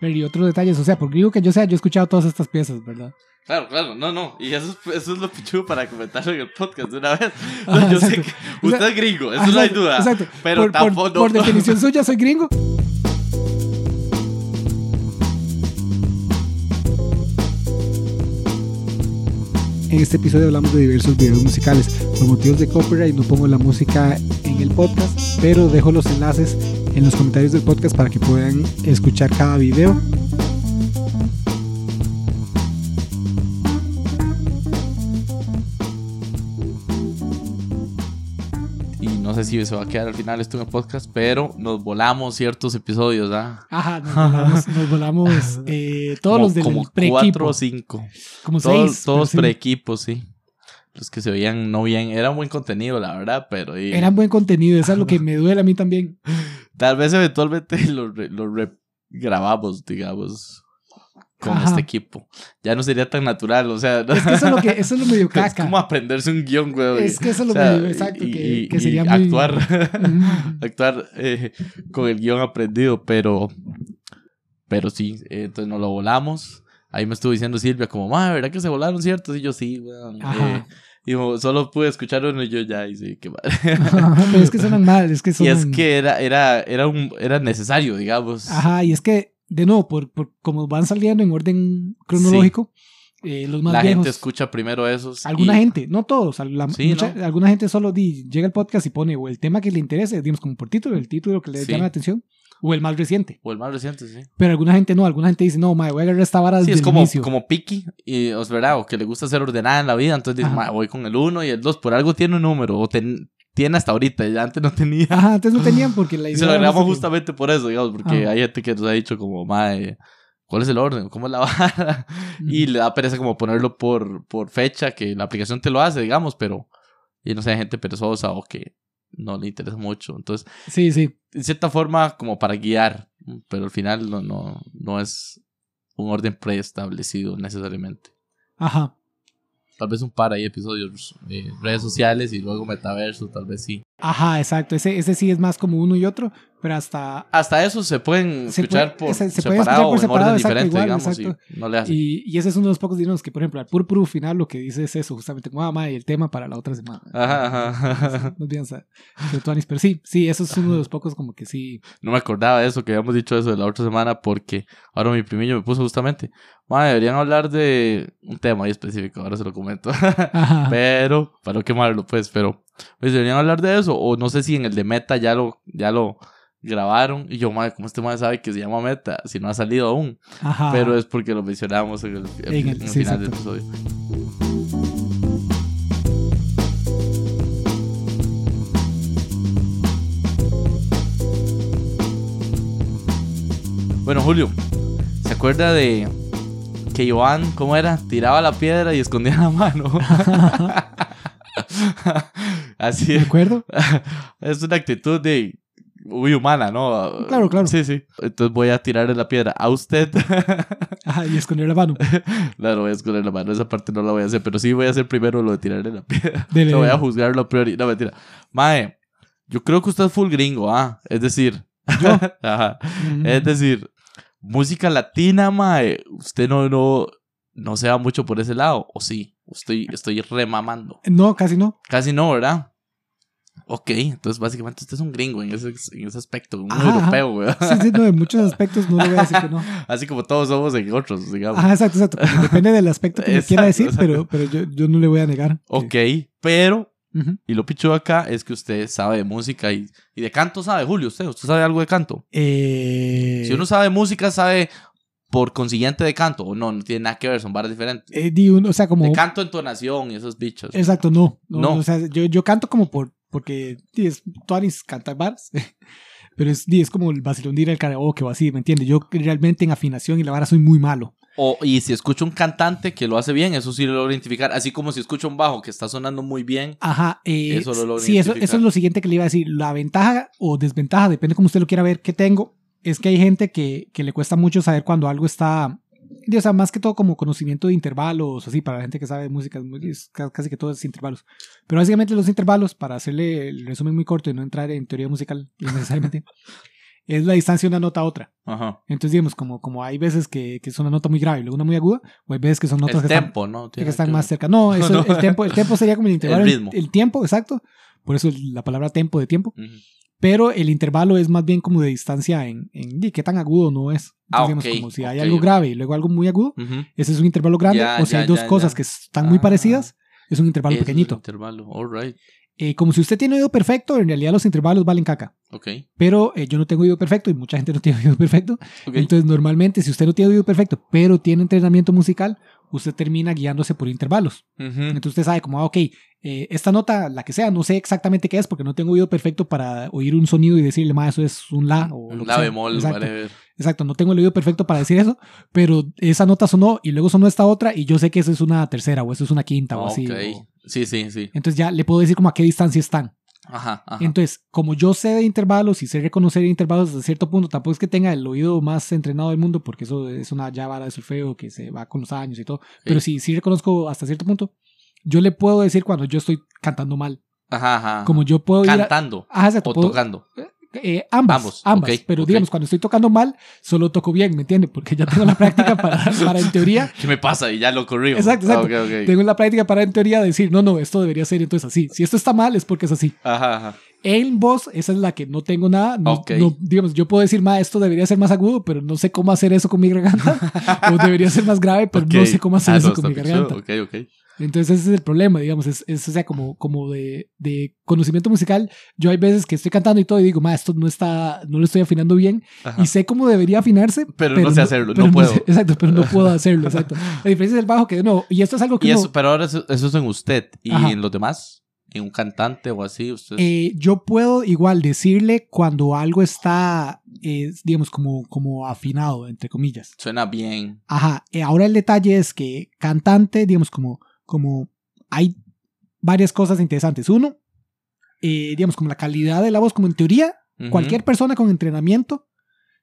Pero y otros detalles, o sea, porque digo que yo sea, yo he escuchado todas estas piezas, ¿verdad? Claro, claro, no, no. Y eso, es- eso es lo pichudo para comentarlo en el podcast de una vez. No, Ajá, yo sé que usted es gringo, eso Ah, no hay duda. Exacto. Pero por, por- tampoco. por definición suya, soy gringo. En este episodio hablamos de diversos videos musicales. Por motivos de copyright no pongo la música en el podcast, pero dejo los enlaces en los comentarios del podcast para que puedan escuchar cada video. Y no sé si se va a quedar al final esto en el podcast, pero nos volamos ciertos episodios, ¿ah? Ajá, nos volamos, nos volamos, eh, todos Como- los del como pre-equipo. cuatro o cinco. Como Todos, seis. todos pre-equipos, sí. Los que se veían no bien. Era buen contenido, la verdad, pero. y- Eran buen contenido, eso es lo que me duele a mí también. Tal vez eventualmente lo, re- lo re- grabamos, digamos, con Ajá. este equipo. Ya no sería tan natural, o sea. Es que eso es lo que eso es lo medio Es caca. como aprenderse un guion, güey. Es que eso es lo O sea, medio exacto, y- que, y- que y sería muy... actuar, actuar eh, con el guion aprendido, pero, pero sí, eh, entonces nos lo volamos. Ahí me estuvo diciendo Silvia, como, madre, ¿verdad que se volaron ciertos? Y yo, sí, weón. Ajá. Y como, solo pude escuchar uno y yo ya, y sí, qué madre. Pero es que suenan mal, es que Y es que era, era, era, un, era necesario, digamos. Ajá, y es que, de nuevo, por, por como van saliendo en orden cronológico, eh, los más La viejos... gente escucha primero esos. Alguna y- gente, no todos, la- Sí, mucha- ¿no? alguna gente solo di- llega al podcast y pone o el tema que le interese, digamos como por título, el título que le Sí. llama la atención, o el más reciente. O el más reciente, sí. Pero alguna gente no, alguna gente dice, no, madre, voy a agarrar esta vara Sí, desde es como, el inicio. como picky, y, o, es verdad, o que le gusta ser ordenada en la vida, entonces dice, Ajá. "Ma, voy con el 1 y el 2, por algo tiene un número, o ten- tiene hasta ahorita, ya antes no tenía. Ajá, antes no tenían porque la Y idea se lo agregamos justamente por eso, digamos, porque Ajá. hay gente que nos ha dicho como, madre, ¿cuál es el orden? ¿Cómo es la vara? Y le da pereza como ponerlo por, por fecha, que la aplicación te lo hace, digamos, pero, y no sé, hay gente perezosa o que no le interesa mucho, entonces Sí, sí. en cierta forma como para guiar, pero al final no, no, no es un orden preestablecido necesariamente. Ajá. Tal vez un par ahí episodios de redes sociales y luego metaverso, tal vez sí. Ajá, exacto. Ese, ese sí es más como uno y otro, pero hasta... Hasta eso se pueden Se escuchar puede- por se separado escuchar por en orden separado, exacto, diferente, igual, digamos, exacto. y no le hace. Y, y ese es uno de los pocos dinos que, por ejemplo, al puro final lo que dice es eso, justamente como, ah, madre, el tema para la otra semana. Ajá, ajá. No Anis, pero sí, sí, eso es uno de los pocos como que sí. No me acordaba de eso, que habíamos dicho eso de la otra semana, porque ahora mi primillo me puso justamente, "Mae, deberían hablar de un tema ahí específico, ahora se lo comento. Ajá. pero, para no quemarlo, pues, pero, pues deberían hablar de eso, o no sé si en el de Meta ya lo, ya lo grabaron, y yo, madre, ¿cómo este madre sabe que se llama Meta si no ha salido aún? Ajá. Pero es porque lo mencionamos en el, En en el sí, final del episodio. Bueno, Julio, ¿se acuerda de que Iván, ¿cómo era? Tiraba la piedra y escondía la mano. Así ¿De acuerdo? Es una actitud de muy humana, ¿no? Claro, claro. Sí, sí. Entonces voy a tirarle la piedra a usted. Ajá, y esconder la mano. Claro, voy a esconder la mano. Esa parte no la voy a hacer, pero sí voy a hacer primero lo de tirarle la piedra. Dele, Lo voy a juzgarlo a priori. No, mentira. Mae, yo creo que usted es full gringo, ¿ah? Es decir, Yo. Ajá. Mm. Es decir, música latina, mae, usted no, no, no se va mucho por ese lado. O sí, estoy, estoy remamando. No, casi no. Casi no, ¿verdad? Ok, entonces básicamente usted es un gringo en ese, en ese aspecto, un Ajá, europeo, güey. Sí, sí, no, en muchos aspectos no le voy a decir que no. Así como todos somos en otros, digamos. Ajá, exacto, exacto. Depende del aspecto que me quiera Exacto, decir, pero, pero yo, yo no le voy a negar. que- Ok, pero, y lo pichudo acá es que usted sabe de música y, y de canto sabe, Julio, usted, usted sabe algo de canto. Eh, Si uno sabe música, sabe por consiguiente de canto, o no, no tiene nada que ver, son varas diferentes. eh, di un- o sea, como... De canto, entonación y esos bichos. Exacto, no. No, No. O sea, yo, yo canto como por... Porque es, Tuanis canta bars. Pero es, es como el vacilón de ir al karaoke o así, ¿me entiendes? Yo realmente en afinación y la vara soy muy malo. O, y si escucho un cantante que lo hace bien, eso sí lo logro identificar. Así como si escucho un bajo que está sonando muy bien. Ajá. eh, Eso lo logro sí, eso, identificar. eso es lo siguiente que le iba a decir. La ventaja o desventaja, depende como usted lo quiera ver, que tengo, es que hay gente que, que le cuesta mucho saber cuando algo está... O sea, más que todo como conocimiento de intervalos, así, para la gente que sabe música, es casi que todo es intervalos. Pero básicamente los intervalos, para hacerle el resumen muy corto y no entrar en teoría musical innecesariamente, es la distancia de una nota a otra. Ajá. Entonces, digamos, como, como hay veces que, que es una nota muy grave y luego una muy aguda, o hay veces que son notas El que están, tempo, ¿no? que están que más cerca. No, eso, No. El, tiempo, el tiempo sería como el intervalo. ritmo. El tiempo, exacto. Por eso la palabra tempo de tiempo. Ujú. Pero el intervalo es más bien como de distancia en, en qué tan agudo no es. Entonces, Ah, digamos, ok, como si hay ok, algo grave y luego algo muy agudo, Ujú. ese es un intervalo grande. Ya, o si ya, hay dos ya, cosas que están muy Ah. parecidas, es un intervalo es pequeñito. intervalo, all right. Eh, como si usted tiene oído perfecto, en realidad los intervalos valen caca. Ok. Pero eh, yo no tengo oído perfecto y mucha gente no tiene oído perfecto. Entonces, normalmente, si usted no tiene oído perfecto, pero tiene entrenamiento musical, usted termina guiándose por intervalos. Entonces, usted sabe como, ah, ok, eh, esta nota, la que sea, no sé exactamente qué es porque no tengo oído perfecto para oír un sonido y decirle, ma, eso es un la o lo Un que la sea". bemol, Exacto, whatever. exacto, no tengo el oído perfecto para decir eso, pero esa nota sonó y luego sonó esta otra y yo sé que eso es una tercera o eso es una quinta o así. Ok. o- Sí, sí, sí. Entonces ya le puedo decir como a qué distancia están. Ajá, ajá. Entonces, como yo sé de intervalos y sé reconocer intervalos hasta cierto punto, tampoco es que tenga el oído más entrenado del mundo, porque eso es una ya vara de solfeo que se va con los años y todo. Pero sí, sí reconozco hasta cierto punto. Yo le puedo decir cuando yo estoy cantando mal. Ajá, ajá. Como yo puedo ir a- Cantando Ajá, exacto, o puedo- tocando. Eh, ambas, Ambos, ambas. ok, pero ok. digamos, cuando estoy tocando mal, solo toco bien, ¿me entiendes? Porque ya tengo la práctica para, para en teoría, ¿Qué me pasa? Y ya lo corrijo. Exacto, exacto. Ah, ok, ok. tengo la práctica para en teoría decir, no, no, esto debería ser entonces así. Si esto está mal es porque es así. Ajá, ajá. En voz, esa es la que no tengo nada. No, no, digamos, yo puedo decir, ma, esto debería ser más agudo, pero no sé cómo hacer eso con mi garganta. o debería ser más grave, pero no sé cómo hacer Ah, eso no, con mi garganta. Ok, ok. Entonces ese es el problema, digamos, es, es, o sea, como, como de, de conocimiento musical. Yo hay veces que estoy cantando y todo y digo, ma, esto no está, no lo estoy afinando bien Ajá. y sé cómo debería afinarse. Pero no sé hacerlo, pero no puedo. sé- exacto, pero no puedo hacerlo, exacto. La diferencia es el bajo que no, y esto es algo que Y uno- eso, pero ahora eso, eso es en usted. ¿Y Ajá. en los demás? ¿En un cantante o así? Usted... Eh, yo puedo igual decirle cuando algo está, eh, digamos, como, como afinado, entre comillas. Suena bien. Ajá. eh, ahora el detalle es que cantante, digamos, como, como hay varias cosas interesantes. Uno, eh, digamos, como la calidad de la voz, como en teoría, Ujú. cualquier persona con entrenamiento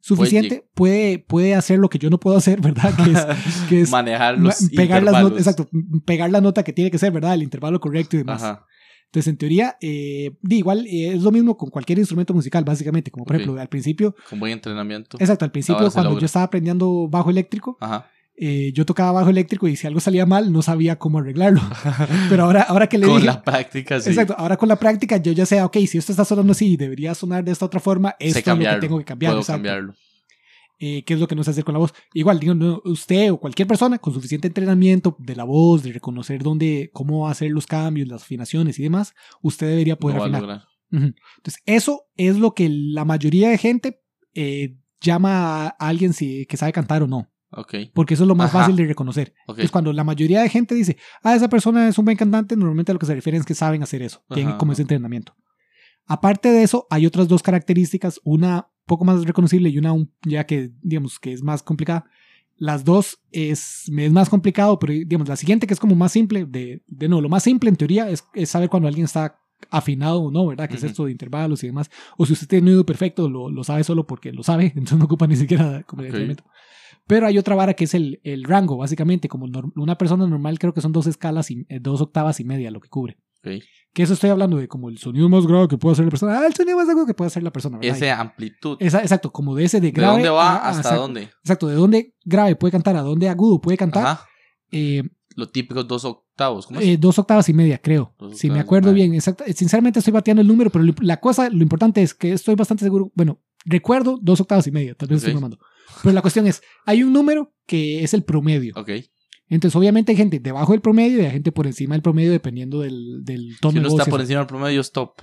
suficiente puede, puede hacer lo que yo no puedo hacer, ¿verdad? Que es, que es Manejar ma- los pegar las notas, exacto, pegar la nota que tiene que ser, ¿verdad? El intervalo correcto y demás. Ajá. Entonces, en teoría, eh, igual eh, es lo mismo con cualquier instrumento musical, básicamente. Como por Ok. ejemplo, al principio, Con buen entrenamiento. exacto, al principio, cuando yo estaba aprendiendo bajo eléctrico, Ajá. Eh, yo tocaba bajo eléctrico y si algo salía mal, no sabía cómo arreglarlo. Pero ahora, ahora que le Con dije. la práctica, sí. Exacto, ahora con la práctica yo ya sé, ok, si esto está sonando así y debería sonar de esta otra forma, esto es lo que tengo que cambiar. Puedo exacto. cambiarlo. Eh, ¿Qué es lo que no sé hacer con la voz? Igual, digo, no, usted o cualquier persona con suficiente entrenamiento de la voz, de reconocer dónde, cómo hacer los cambios, las afinaciones y demás, usted debería poder afinar. Ujú. Entonces, eso es lo que la mayoría de gente eh, llama a alguien si, que sabe cantar o no, Ok. porque eso es lo más Ajá. fácil de reconocer. Ok. Entonces, cuando la mayoría de gente dice, ah, esa persona es un buen cantante, normalmente a lo que se refiere es que saben hacer eso, tienen Ajá, como ajá. ese entrenamiento. Aparte de eso, hay otras dos características, una poco más reconocible y una un- ya que, digamos, que es más complicada. Las dos es, es más complicado, pero digamos, la siguiente que es como más simple, de, de no, lo más simple en teoría es, es saber cuando alguien está afinado o no, ¿verdad? Que Ujú. es esto de intervalos y demás. O si usted tiene un oído perfecto, lo, lo sabe solo porque lo sabe, entonces no ocupa ni siquiera como el Ok. Pero hay otra vara que es el, el rango, básicamente, como una persona normal creo que son dos escalas y eh, dos octavas y media lo que cubre. Que eso estoy hablando de como el sonido más grave que puede hacer la persona. Ah, el sonido más agudo que puede hacer la persona. ¿verdad? Esa amplitud. Esa- exacto, como de ese de ¿De grave. dónde va a- hasta exacto, dónde? Exacto, de dónde grave puede cantar a dónde agudo puede cantar. Ajá. Eh, Los típicos dos octavos. ¿Cómo es? eh, dos octavas y media, creo. Si me acuerdo bien. Exacto. Sinceramente estoy bateando el número, pero lo- la cosa, lo importante es que estoy bastante seguro. Bueno, recuerdo dos octavas y media, tal vez Ok. estoy mamando. Pero la cuestión es, hay un número que es el promedio. Ok. Entonces, obviamente hay gente debajo del promedio y hay gente por encima del promedio dependiendo del, del tono Si de uno voz está por encima del promedio, stop.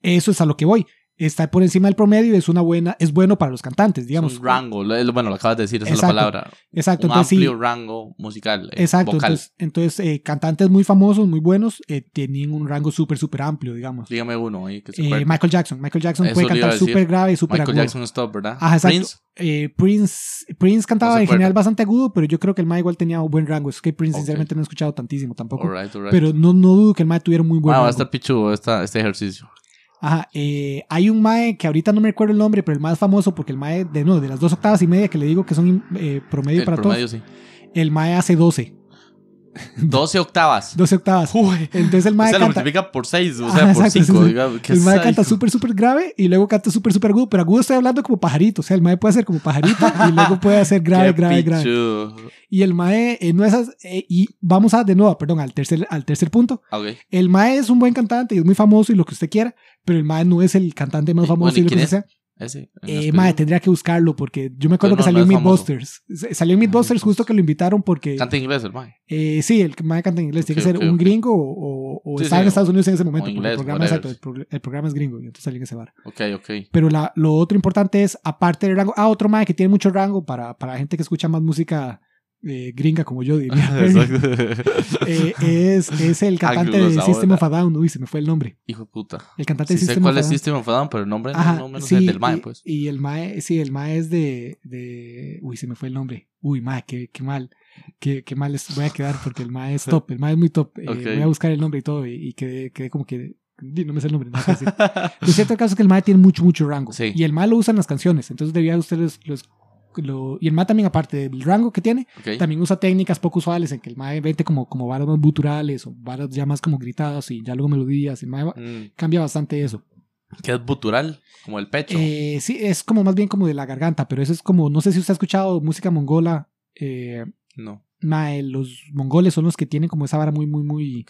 Eso es a lo que voy. Estar por encima del promedio es una buena, es bueno para los cantantes, digamos. es un rango. Bueno, lo acabas de decir, esa Exacto. es la palabra. Exacto, un entonces sí. amplio rango musical. eh, Exacto, vocal. entonces, entonces eh, cantantes muy famosos, muy buenos, eh, tienen un rango súper, súper amplio, digamos. Dígame uno ahí que se Eh. Michael Jackson. Michael Jackson Eso puede cantar súper grave y súper Michael agudo. Jackson stop, ¿verdad? Ajá, exacto. Prince. Eh, Prince, Prince cantaba No en general bastante agudo, pero yo creo que el Mae igual tenía un buen rango. Es que Prince, sinceramente, no he escuchado tantísimo tampoco. Pero no, no dudo que el Mae tuviera muy buen Ah, va a rango. estar pichudo esta, este ejercicio. Ajá, eh, hay un Mae que ahorita no me recuerdo el nombre, pero el más famoso, porque el Mae de, no, de las dos octavas y media que le digo que son eh, promedio El para promedio, todos, sí. el Mae hace 12. 12 octavas. 12 octavas. Uy. Entonces el O mae sea, lo canta. multiplica por 6, o sea, por exacto, 5. sí, sí. digamos. Qué El mae canta súper, súper grave y luego canta súper, súper agudo. Pero agudo estoy hablando como pajarito. O sea, el mae puede hacer como pajarito y luego puede hacer grave, grave, grave. pichudo. Y el mae eh, no es. as- eh, y vamos a, de nuevo, perdón, al tercer, al tercer punto. Ah, Ok. El mae es un buen cantante y es muy famoso y lo que usted quiera. Pero el mae no es el cantante más Y, famoso bueno, ¿y y lo que quién sea. Ese. Eh, específico. mae, tendría que buscarlo porque yo me acuerdo Pero que salió no en es famoso. Mythbusters. Salió en Mythbusters justo que lo invitaron porque. Canta en inglés el mae. Eh, sí, el mae canta en inglés. Tiene que ser un gringo o, o- Sí, sí, en Estados Unidos en ese momento. inglés, el, programa, exacto, el, el programa es gringo y entonces salió en ese bar. Ok, ok. Pero la, lo otro importante es, aparte del rango, ah, otro mae que tiene mucho rango para, para gente que escucha más música eh, gringa, como yo diría. Eh, es, es el cantante de. System of a Down. Uy, se me fue el nombre. Hijo de puta. El cantante Sí de sé System cuál of a es. System of a Down, pero el nombre no- Ajá, no menos sí, es del mae, pues. Y el mae, sí, el mae es de, de... Uy, se me fue el nombre. Uy, mae, qué, qué mal. Qué, qué mal es- voy a quedar porque el mae es top. El mae es muy top. Eh. Voy a buscar el nombre y todo y, y quedé, quedé como que... No me sé el nombre, decir. Lo cierto caso es que el mae tiene mucho, mucho rango. Sí. Y el mae lo usa en las canciones. Entonces debía ustedes... Los, lo, y el mae también, aparte del rango que tiene, también usa técnicas poco usuales en que el mae vete como, como varas más guturales o varas ya más como gritadas y ya luego melodías. El mae Mm, cambia bastante eso. ¿Qué es butural? Como el pecho. Eh, sí, es como más bien como de la garganta, pero eso es como, no sé si usted ha escuchado música mongola. Eh, no. Mae, los mongoles son los que tienen como esa vara muy, muy, muy,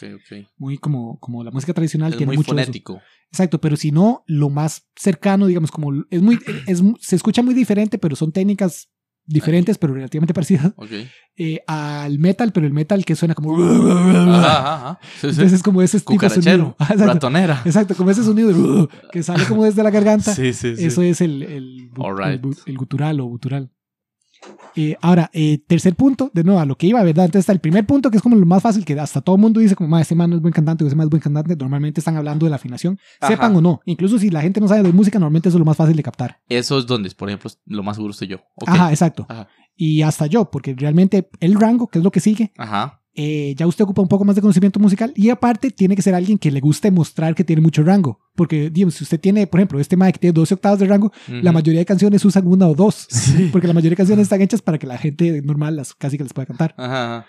muy como, como la música tradicional Es tiene muy mucho eso. fonético. Exacto, pero si no, lo más cercano, digamos, como es muy, es, se escucha muy diferente, pero son técnicas diferentes, pero relativamente parecidas Ok. eh, al metal, pero el metal que suena como. Ajá, ajá, ajá. Sí, sí. Entonces es como ese tipo sonido. Exacto, Ratonera. exacto, como ese sonido de- que sale como desde la garganta. Sí, sí, sí. Eso es el, el, el right. el gutural o gutural. Eh, ahora, eh, tercer punto, de nuevo, a lo que iba, ¿verdad? Entonces está el primer punto, que es como lo más fácil, que hasta todo el mundo dice como, "Ma, este man no es buen cantante o ese man es buen cantante. Normalmente están hablando de la afinación, Ajá. sepan o no. Incluso si la gente no sabe de música, normalmente eso es lo más fácil de captar. Eso es donde, por ejemplo, lo más seguro soy yo. Ajá, exacto. Ajá. Y hasta yo, porque realmente el rango, que es lo que sigue, Ajá. Eh, ya usted ocupa un poco más de conocimiento musical y aparte tiene que ser alguien que le guste mostrar que tiene mucho rango. Porque, digamos, si usted tiene, por ejemplo, este mic tiene 12 octavas de rango, la mayoría de canciones usan una o dos. Sí. Porque la mayoría de canciones están hechas para que la gente normal las casi que les pueda cantar. Ajá.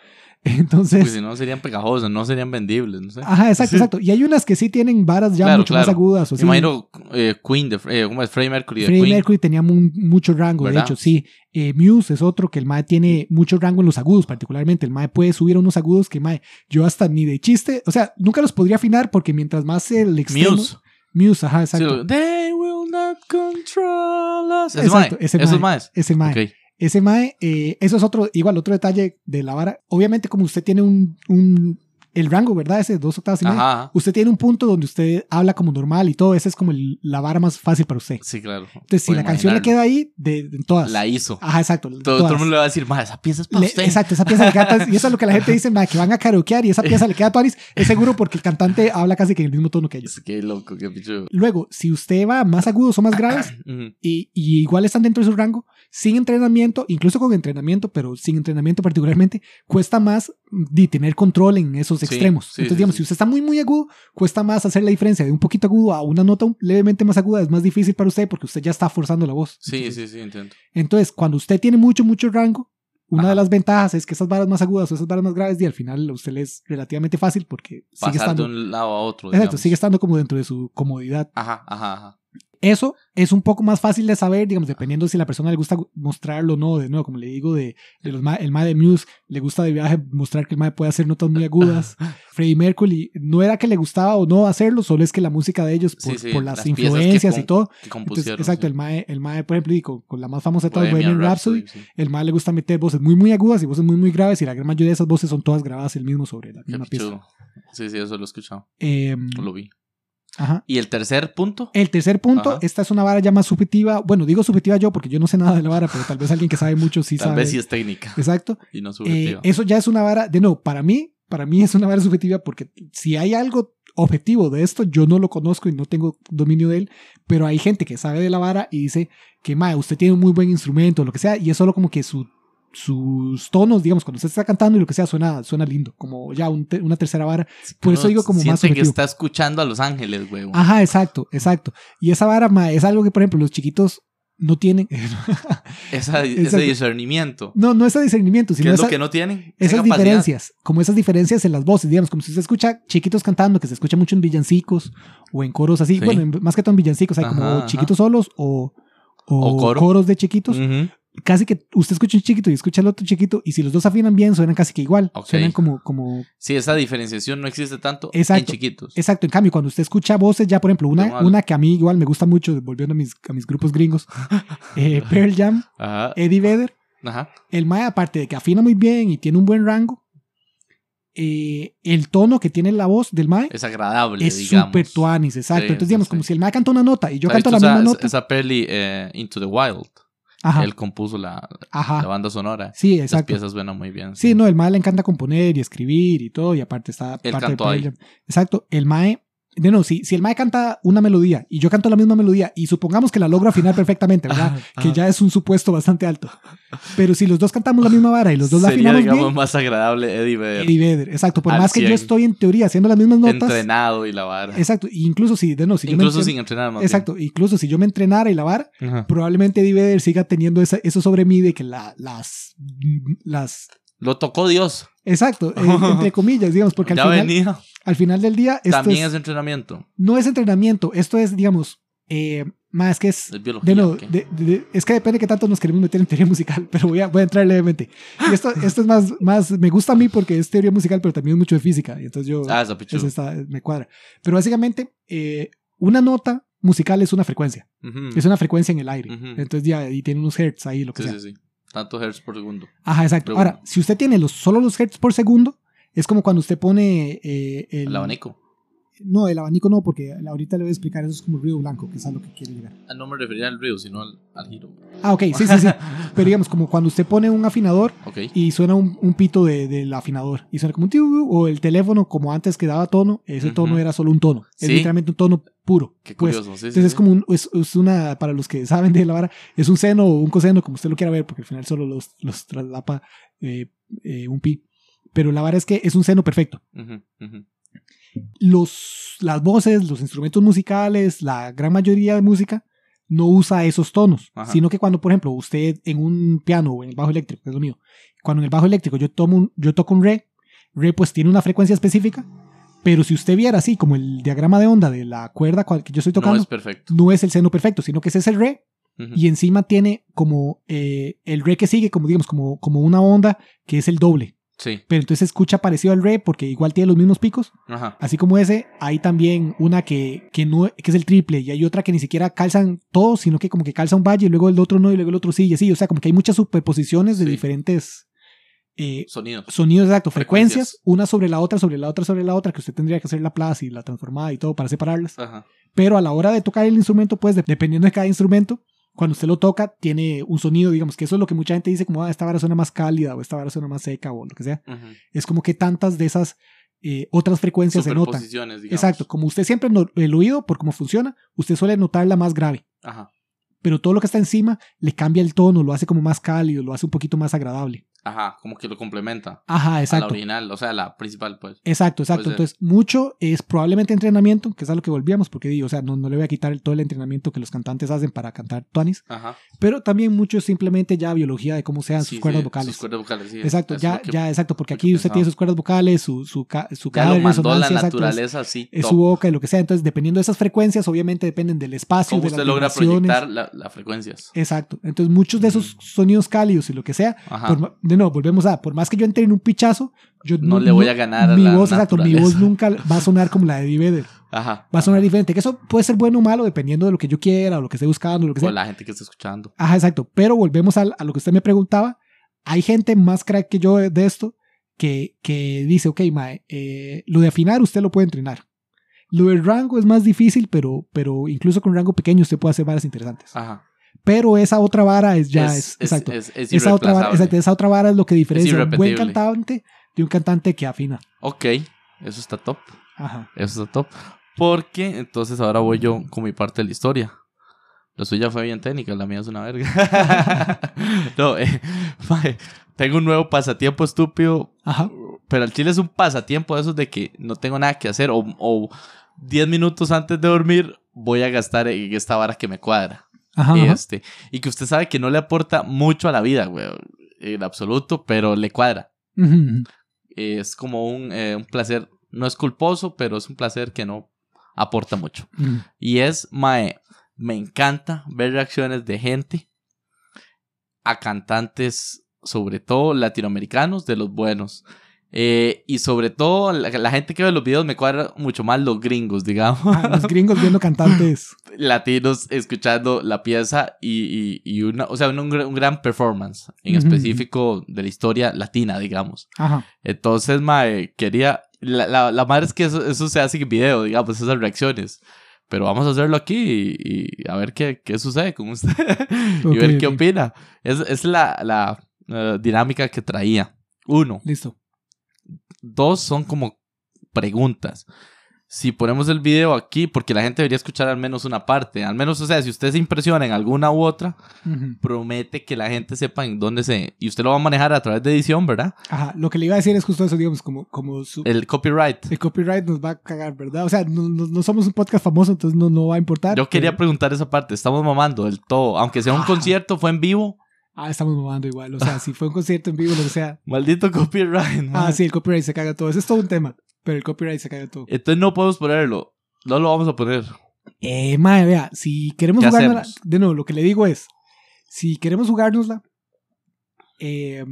Entonces, Pues si no serían pegajosos, no serían vendibles, no sé. ajá, exacto, Sí. exacto. Y hay unas que sí tienen varas ya Claro, mucho más agudas. O sí. imagino eh, Queen de eh, ¿cómo es? Freddie Mercury de Freddie Queen. Mercury tenía mu- mucho rango, ¿Verdad? de hecho, sí. Eh, Muse es otro que el MAE tiene mucho rango en los agudos, particularmente. El MAE puede subir a unos agudos que MAE, yo hasta ni de chiste, o sea, nunca los podría afinar porque mientras más el extremo. Muse. Muse, ajá, exacto. They will not control us. Ese Exacto, mae. ese Esos mae. Ese MAE. Ok. Ese MAE, eh, eso es otro, igual otro detalle de la vara. Obviamente, como usted tiene un, un el rango, ¿verdad? Ese dos octavas y ajá. Usted tiene un punto donde usted habla como normal y todo. Ese es como el- la vara más fácil para usted. Sí, claro. Entonces, si la canción le queda ahí, de, de todas. La hizo. Ajá, exacto. Todo, el mundo le va a decir, mae, esa pieza es para Le- usted. exacto, esa pieza le queda y eso es lo que la gente dice, "Ma, que van a karaokear y esa pieza le queda a Tuanis, es seguro porque el cantante habla casi que en el mismo tono que ellos. Es que loco, qué pichu. Luego, si usted va más agudos o más graves y, y igual están dentro de su rango, sin entrenamiento, incluso con entrenamiento, pero sin entrenamiento particularmente, cuesta más de tener control en esos Sí, extremos. sí, Entonces, digamos, sí. si usted está muy, muy agudo, cuesta más hacer la diferencia de un poquito agudo a una nota levemente más aguda. Es más difícil para usted porque usted ya está forzando la voz. Sí, Entonces, sí, sí, entiendo. entonces, cuando usted tiene mucho, mucho rango, una Ajá. de las ventajas es que esas varas más agudas o esas varas más graves, y al final a usted le es relativamente fácil porque sigue Pasar de estando, un lado a otro. exacto, digamos. sigue estando como dentro de su comodidad. Ajá, ajá, ajá. Eso es un poco más fácil de saber, digamos, dependiendo si la persona le gusta mostrarlo o no. De nuevo, como le digo, de, de los ma- el de Muse le gusta de viaje mostrar que el MAE puede hacer notas muy agudas. Freddie Mercury no era que le gustaba o no hacerlo, solo es que la música de ellos, por, Sí, sí, por las, influencias y todo. Que Entonces, compusieron. exacto, sí. el MAE, el MAE, por ejemplo, y con, con la más famosa de todas, Bohemian Rhapsody, el MAE le gusta meter voces muy, muy agudas y voces muy, muy graves, y la gran mayoría de esas voces son todas grabadas el mismo sobre la misma pieza. Sí, sí, eso lo he escuchado. Eh, Lo vi. Ajá. Y el tercer punto. El tercer punto, Ajá. esta es una vara ya más subjetiva. Bueno, digo subjetiva yo porque yo no sé nada de la vara, pero tal vez alguien que sabe mucho sí Tal sabe. vez sí es técnica Exacto. y no Eh, subjetiva. eso ya es una vara, de nuevo, para mí, para mí es una vara subjetiva porque si hay algo objetivo de esto, yo no lo conozco y no tengo dominio de él, pero hay gente que sabe de la vara y dice que, mae, usted tiene un muy buen instrumento, lo que sea, y es solo como que su, sus tonos, digamos, cuando usted está cantando y lo que sea, suena, suena lindo, como ya un te- una tercera vara. por eso Uno digo como más Siente que subjetivo. está escuchando a Los Ángeles, güey. Ajá, exacto, exacto. Y esa vara, mae, es algo que, por ejemplo, los chiquitos no tienen. Esa- ese discernimiento. no, no es discernimiento, ¿Qué sino es lo esa- que no tienen? Esa esas capacidad. diferencias, como esas diferencias en las voces, digamos, como si usted escucha chiquitos cantando, que se escucha mucho en villancicos o en coros así, Sí. bueno, en- más que todo en villancicos, hay Ajá, como ajá. chiquitos solos o, o O coro. coros de chiquitos. Ujú. Casi que usted escucha un chiquito y escucha el otro chiquito, y si los dos afinan bien, suenan casi que igual. Ok. Suenan como, como Sí, esa diferenciación no existe tanto Exacto. en chiquitos. Exacto, en cambio, cuando usted escucha voces, ya por ejemplo, una, una que a mí igual me gusta mucho, volviendo a mis, a mis grupos gringos, eh, Pearl Jam, Ajá. Eddie Vedder, Ajá. el Mae, aparte de que afina muy bien y tiene un buen rango, eh, el tono que tiene la voz del Mae Es agradable, es súper tuanis, exacto. Sí, Entonces, digamos, sí. como si el Mae canta una nota y yo ¿Has canto la misma esa, nota. Esa peli eh, Into the Wild. Ajá, Él compuso la, banda sonora. Sí, Las exacto. piezas suenan muy bien. Sí, no, el Mae le encanta componer y escribir y todo, y aparte está Él parte de cantó ahí. Exacto, el Mae. No, no, si, si el Mae canta una melodía y yo canto la misma melodía y supongamos que la logro afinar perfectamente, ¿verdad? Que ya es un supuesto bastante alto. Pero si los dos cantamos la misma vara y los dos la Sería, afinamos digamos, bien, más agradable Eddie Vedder. Eddie Vedder, exacto. Por más que yo 100. estoy en teoría haciendo las mismas notas, Entrenado y la vara. exacto. Incluso si, de no, si yo me Incluso sin entrenar más exacto, incluso si yo me entrenara y la vara. Ajá. probablemente Eddie Vedder siga teniendo esa- eso sobre mí de que la- las, las, Lo tocó Dios. exacto, eh, entre comillas, digamos, porque al ya final, venía. al final del día esto También es- es entrenamiento. no es entrenamiento, esto es, digamos, eh, más que es Es biología. De de- de- es que depende de qué tanto nos queremos meter en teoría musical, pero voy a, voy a entrar levemente. Y esto, esto es más, más, me gusta a mí porque es teoría musical, pero también es mucho de física. Y entonces yo, Ah, esa está, me cuadra. Pero básicamente, eh, una nota musical es una frecuencia. Ujú. Es una frecuencia en el aire. Ujú. Entonces ya, y tiene unos hertz ahí, lo que Sí, sea. sí, sí. Tantos hertz por segundo. Ajá, exacto. Pero Ahora, bueno. si usted tiene los, solo los hertz por segundo, es como cuando usted pone eh, el... El abanico. No, el abanico no, porque ahorita le voy a explicar, eso es como ruido blanco, que es a lo que quiere llegar. Ah, No me refería al ruido, sino al, al giro. Ah, ok, sí, sí, sí. Pero digamos, como cuando usted pone un afinador Ok. y suena un, un pito de- del afinador y suena como un tiu, o el teléfono como antes que daba tono, ese tono Ujú. era solo un tono. Es Sí. literalmente un tono puro. Qué pues. curioso. sí, sí, Entonces es sí. como un, es, es una, para los que saben de la vara, es un seno o un coseno, como usted lo quiera ver, porque al final solo los, los traslapa eh, eh, un pi. Pero la vara es que es un seno perfecto. Ujú, ujú. Los, las voces, los instrumentos musicales, la gran mayoría de música no usa esos tonos, Ajá. sino que cuando, por ejemplo, usted en un piano o en el bajo eléctrico, que es lo mío, cuando en el bajo eléctrico yo, tomo un- yo toco un re, re pues tiene una frecuencia específica, pero si usted viera así como el diagrama de onda de la cuerda cual- que yo estoy No tocando, es perfecto. no es el seno perfecto, sino que ese es el re y encima tiene como eh, el re que sigue, como digamos, como, como una onda que es el doble. Sí. Pero entonces se escucha parecido al re porque igual tiene los mismos picos. Ajá. Así como ese, hay también una que, que, no, que es el triple y hay otra que ni siquiera calzan todos, sino que como que calza un valle y luego el otro no y luego el otro sí y así. O sea, como que hay muchas superposiciones de Sí. diferentes eh, Sonidos. sonidos, exacto, frecuencias, Frecuencias. una sobre la otra, sobre la otra, sobre la otra, que usted tendría que hacer la plaza y la transformada y todo para separarlas. Ajá. Pero a la hora de tocar el instrumento, pues de- dependiendo de cada instrumento, cuando usted lo toca, tiene un sonido, digamos, que eso es lo que mucha gente dice como, ah, esta vara suena más cálida o esta vara suena más seca o lo que sea. Es como que tantas de esas eh, otras frecuencias se notan. Digamos. Exacto, como usted siempre, no- el oído, por cómo funciona, usted suele notar la más grave, Ajá. pero todo lo que está encima le cambia el tono, lo hace como más cálido, lo hace un poquito más agradable. Ajá. Como que lo complementa. Ajá, A la exacto. original. O sea, la principal, pues. Exacto, exacto. Puede ser. Entonces, mucho es probablemente entrenamiento, que es a lo que volvíamos, porque digo, o sea, no, no le voy a quitar el, todo el entrenamiento que los cantantes hacen para cantar tuanis, Ajá. pero también mucho es simplemente ya biología de cómo sean Sí, sus cuerdas sí, vocales. Sus cuerdas vocales, sí. Exacto, ya, que- ya, exacto, porque aquí usted pensaba. tiene sus cuerdas vocales, su, su, su Ya lo de mandó la exacto, naturaleza así. es su boca y lo que sea. Entonces, dependiendo de esas frecuencias, obviamente dependen del espacio, ¿Cómo de usted las logra proyectar la- las frecuencias? Exacto. Entonces, muchos de esos sonidos cálidos y lo que sea, por ma- de nuevo, volvemos a, por más que yo entre en un pichazo, yo No le voy a ganar a mi la voz, exacto, mi voz nunca va a sonar como la de Eddie. Ajá. Va a sonar diferente. Que eso puede ser bueno o malo dependiendo de lo que yo quiera o lo que esté buscando, lo que sea. O la gente que está escuchando. Ajá, exacto. Pero volvemos al- a, lo que usted me preguntaba. Hay gente más crack que yo de, de esto que, que dice, ok, mae, eh, lo de afinar usted lo puede entrenar. Lo del rango es más difícil, pero, pero incluso con rango pequeño usted puede hacer varas interesantes. Ajá. Pero esa otra vara es ya, es, exacto. Es, es esa, otra vara, exacto, esa otra vara es lo que diferencia un buen cantante de un cantante que afina. Ok, eso está top. Ajá. Eso está top. Porque entonces ahora voy yo con mi parte de la historia. La suya fue bien técnica, la mía es una verga. no, eh, tengo un nuevo pasatiempo estúpido, Ajá. pero al chile es un pasatiempo de esos de que no tengo nada que hacer o, o 10 minutos antes de dormir voy a gastar en esta vara que me cuadra. Ajá, ajá. este, y que usted sabe que no le aporta mucho a la vida, güey, en absoluto, pero le cuadra. Es como un, eh, un placer, no es culposo, pero es un placer que no aporta mucho. Ujú. Y es, mae, me encanta ver reacciones de gente a cantantes, sobre todo latinoamericanos, de los buenos. Eh, y sobre todo, la, la gente que ve los videos me cuadra mucho más los gringos, digamos. Ah, los gringos viendo cantantes. Latinos escuchando la pieza y, y, y una, o sea, un, un gran performance, en Ujú, específico de la historia latina, digamos. Ajá. Entonces, mae, quería. La, la, la madre es que eso, eso se hace en video, digamos, esas reacciones. Pero vamos a hacerlo aquí y, y a ver qué, qué sucede con usted. y ver qué ok. opina. Es, es la, la dinámica que traía. Uno. Listo. Dos son como preguntas. Si ponemos el video aquí, porque la gente debería escuchar al menos una parte. Al menos, o sea, si usted se impresiona en alguna u otra, promete que la gente sepa en dónde se. Y usted lo va a manejar a través de edición, ¿verdad? Ajá. Lo que le iba a decir es justo eso, digamos, como, como su, El copyright. el copyright nos va a cagar, ¿verdad? O sea, no, no- no somos un podcast famoso, entonces no, no va a importar. Yo quería preguntar esa parte. Estamos mamando del todo. Aunque sea un Ah. concierto, fue en vivo. Ah, estamos mamando igual. O sea, si fue un concierto en vivo, lo que sea. Maldito copyright. Ah, man. sí, el copyright se caga todo. Eso es todo un tema. Pero el copyright se caga todo. Entonces no podemos ponerlo. No lo vamos a poner. Eh, madre, vea, si queremos ¿Qué jugárnosla, hacemos? de nuevo, lo que le digo es, si queremos jugárnosla, eh,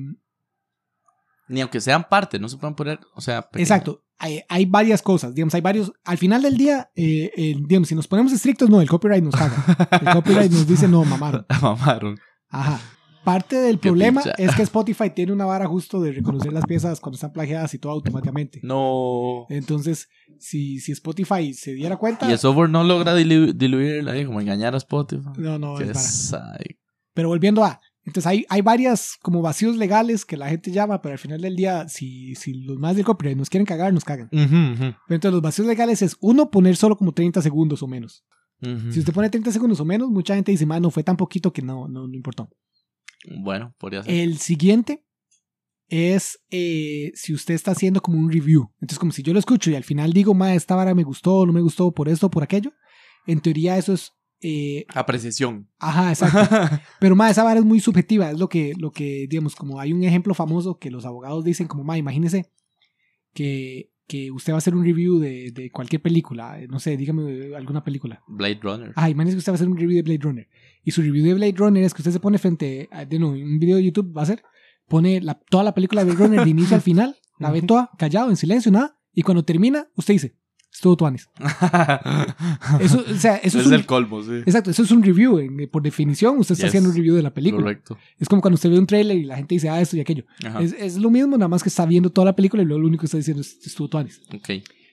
Ni aunque sean parte, no se pueden poner. O sea, exacto, hay, hay varias cosas, digamos, hay varios, al final del día, eh, eh, digamos, si nos ponemos estrictos, no, el copyright nos caga. El copyright nos dice, no, mamaron. Mamaron. Ajá. Parte del problema es que Spotify tiene una vara justo de reconocer las piezas cuando están plagiadas y todo automáticamente. No. Entonces, si, si Spotify se diera cuenta... Y el software no logra dilu- diluir, ahí, como engañar a Spotify. No, no, Qué es Pero volviendo a, entonces hay, hay varias como vacíos legales que la gente llama, pero al final del día, si, si los más del copyright nos quieren cagar, nos cagan. Pero entonces los vacíos legales es, uno, poner solo como 30 segundos o menos. Si usted pone 30 segundos o menos, mucha gente dice, no fue tan poquito que no, no, no importó. Bueno, podría ser. El siguiente es eh, si usted está haciendo como un review. Entonces, como si yo lo escucho y al final digo, ma, esta vara me gustó, no me gustó por esto o por aquello, en teoría eso es... eh, Apreciación. ajá, exacto. Pero más esa vara es muy subjetiva, es lo que, lo que, digamos, como hay un ejemplo famoso que los abogados dicen como, ma, imagínese que, que usted va a hacer un review de, de cualquier película, eh, no sé, dígame eh, alguna película. Blade Runner. Ah, imagínese que usted va a hacer un review de Blade Runner. Y su review de Blade Runner es que usted se pone frente a, de nuevo, un video de YouTube, va a ser, pone la- toda la película de Blade Runner de inicio al final, la ve toda, callado, en silencio, nada, y cuando termina, usted dice, estuvo tuanis. Eso, o sea, eso es es, un- el colmo, sí. Exacto, eso es un review. en- por definición, usted está Yes. haciendo un review de la película. Correcto. Es como cuando usted ve un trailer y la gente dice, ah, esto y aquello. Es, es lo mismo, nada más que está viendo toda la película y luego lo único que está diciendo es estuvo tuanis. Ok.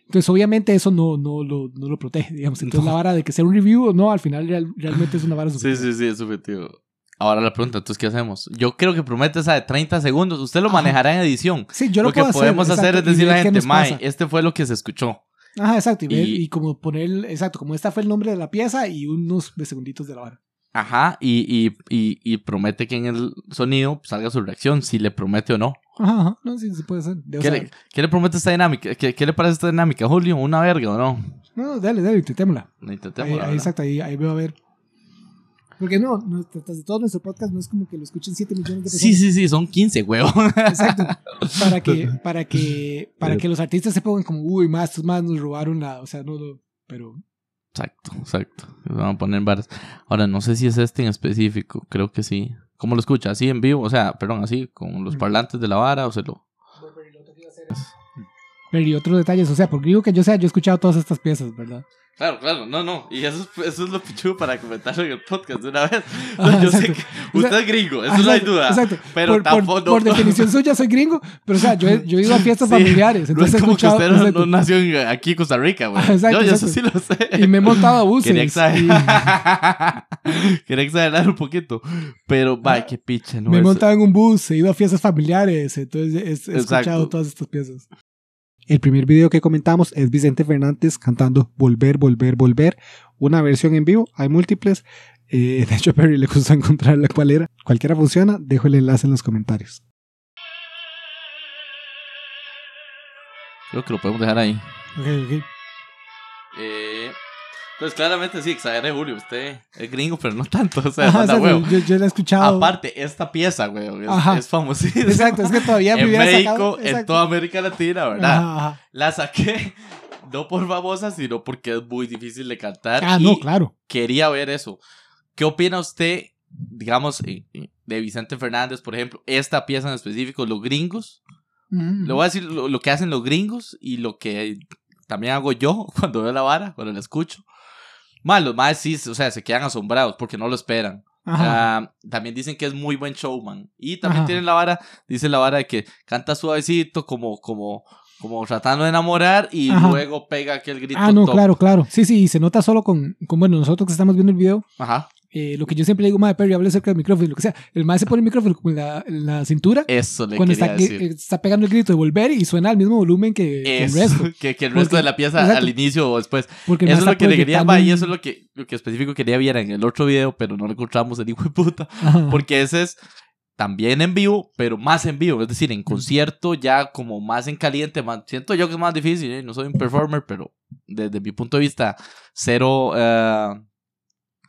Entonces, obviamente, eso no, no, lo, no lo protege, digamos. Entonces, No. la vara de que sea un review o no, al final real- realmente es una vara Sí, subjetiva. sí, sí, es subjetivo. Ahora la pregunta, entonces, ¿qué hacemos? Yo creo que promete esa de 30 segundos. Usted lo Ajá. manejará en edición. Sí, yo lo, lo, que podemos hacer, es decirle a la gente, Mae, pasa". este fue lo que se escuchó. Ajá, exacto. Y, y- y como poner, exacto, como esta fue el nombre de la pieza y unos segunditos de la vara. Ajá, y, y, y, y promete que en el sonido salga su reacción, si le promete o no. Ajá, ajá. No, sí, se puede hacer. ¿Qué, le, qué le promete esta dinámica? ¿Qué, qué le parece esta dinámica, Julio? ¿Una verga o no? no, dale, dale, intentémosla. Intentemos, Ahí, exacto, ahí, ahí veo a ver. Porque no, no, tras de todo nuestro podcast no es como que lo escuchen 7 millones de personas. Sí, sí, sí, son 15, huevón. Exacto. Para que, para que, para que los artistas se pongan como, uy, más, estos más nos robaron la, o sea, no, no, pero Exacto, exacto. Vamos a poner varas. Ahora, no sé si es este en específico, creo que sí. ¿Cómo lo escucha? ¿Así en vivo? O sea, perdón, así, con los Mm. parlantes de la vara o se lo... Pero y otros detalles, o sea, porque digo que yo sea, yo he escuchado todas estas piezas, ¿verdad? Claro, claro, no, no. Y eso es, eso es lo pichudo para comentarlo en el podcast de una vez. Ajá, yo sé exacto. que usted es gringo, eso no hay Exacto, duda. Exacto. Pero por, por- tampoco. por definición suya soy gringo, pero o sea, yo he, yo he ido a fiestas Sí, familiares, no entonces es he como que usted no, exacto, no nació aquí en Costa Rica, güey. Ah, exacto, yo, yo eso sí exacto. lo sé. y me he montado a buses. Quería y exagerar. Quería exagerar un poquito. Pero, vaya, qué piche, ¿no? me he Es- montado en un bus, he ido a fiestas familiares, entonces he, he escuchado Exacto. todas estas piezas. El primer video que comentamos es Vicente Fernández cantando Volver, Volver, Volver, una versión en vivo, hay múltiples. Eh, de hecho, a Perry le costó encontrar la cual era. Cualquiera funciona, dejo el enlace en los comentarios. Creo que lo podemos dejar ahí. Ok, ok. Eh, Pues claramente sí, exageré, Julio. Usted es gringo, pero no tanto. O sea, Ajá, huevo. yo, yo la he escuchado. Aparte, esta pieza, güey, es, es famosísima. Exacto, es que todavía me en hubiera México, sacado. en exacto. toda América Latina, ¿verdad? Ajá. La saqué no por famosa, sino porque es muy difícil de cantar. Ah, y no, claro. quería ver eso. ¿Qué opina usted, digamos, eh, eh, de Vicente Fernández, por ejemplo? Esta pieza en específico, los gringos. Mm, Le voy a decir lo, lo que hacen los gringos y lo que también hago yo cuando veo la vara, cuando la escucho. Mal, los más sí, o sea, se quedan asombrados porque no lo esperan. También dicen que es muy buen showman. Y también Ajá. tienen la vara, dice la vara de que canta suavecito, como, como, como tratando de enamorar y Ajá. luego pega aquel grito. Ah, no, top. claro, claro. Sí, sí, y se nota solo con, con bueno, nosotros que estamos viendo el video, Ajá. Eh, lo que yo siempre le digo, madre Perry, hable cerca del micrófono, lo que sea. El madre se pone el micrófono como en la, en la cintura Eso le cuando quería está, decir. eh, está pegando el grito de volver y suena al mismo volumen que, que el resto. que, que el resto Porque- de la pieza exacto. al inicio o después. Porque Eso es lo que le quería, ma, y eso es lo que, lo que específico quería ver en el otro video, pero no lo encontramos el hijo de puta. Ajá. Porque ese es también en vivo, pero más en vivo. Es decir, en concierto ya como más en caliente. Más, siento yo que es más difícil. ¿eh? No soy un performer, pero desde mi punto de vista, cero eh,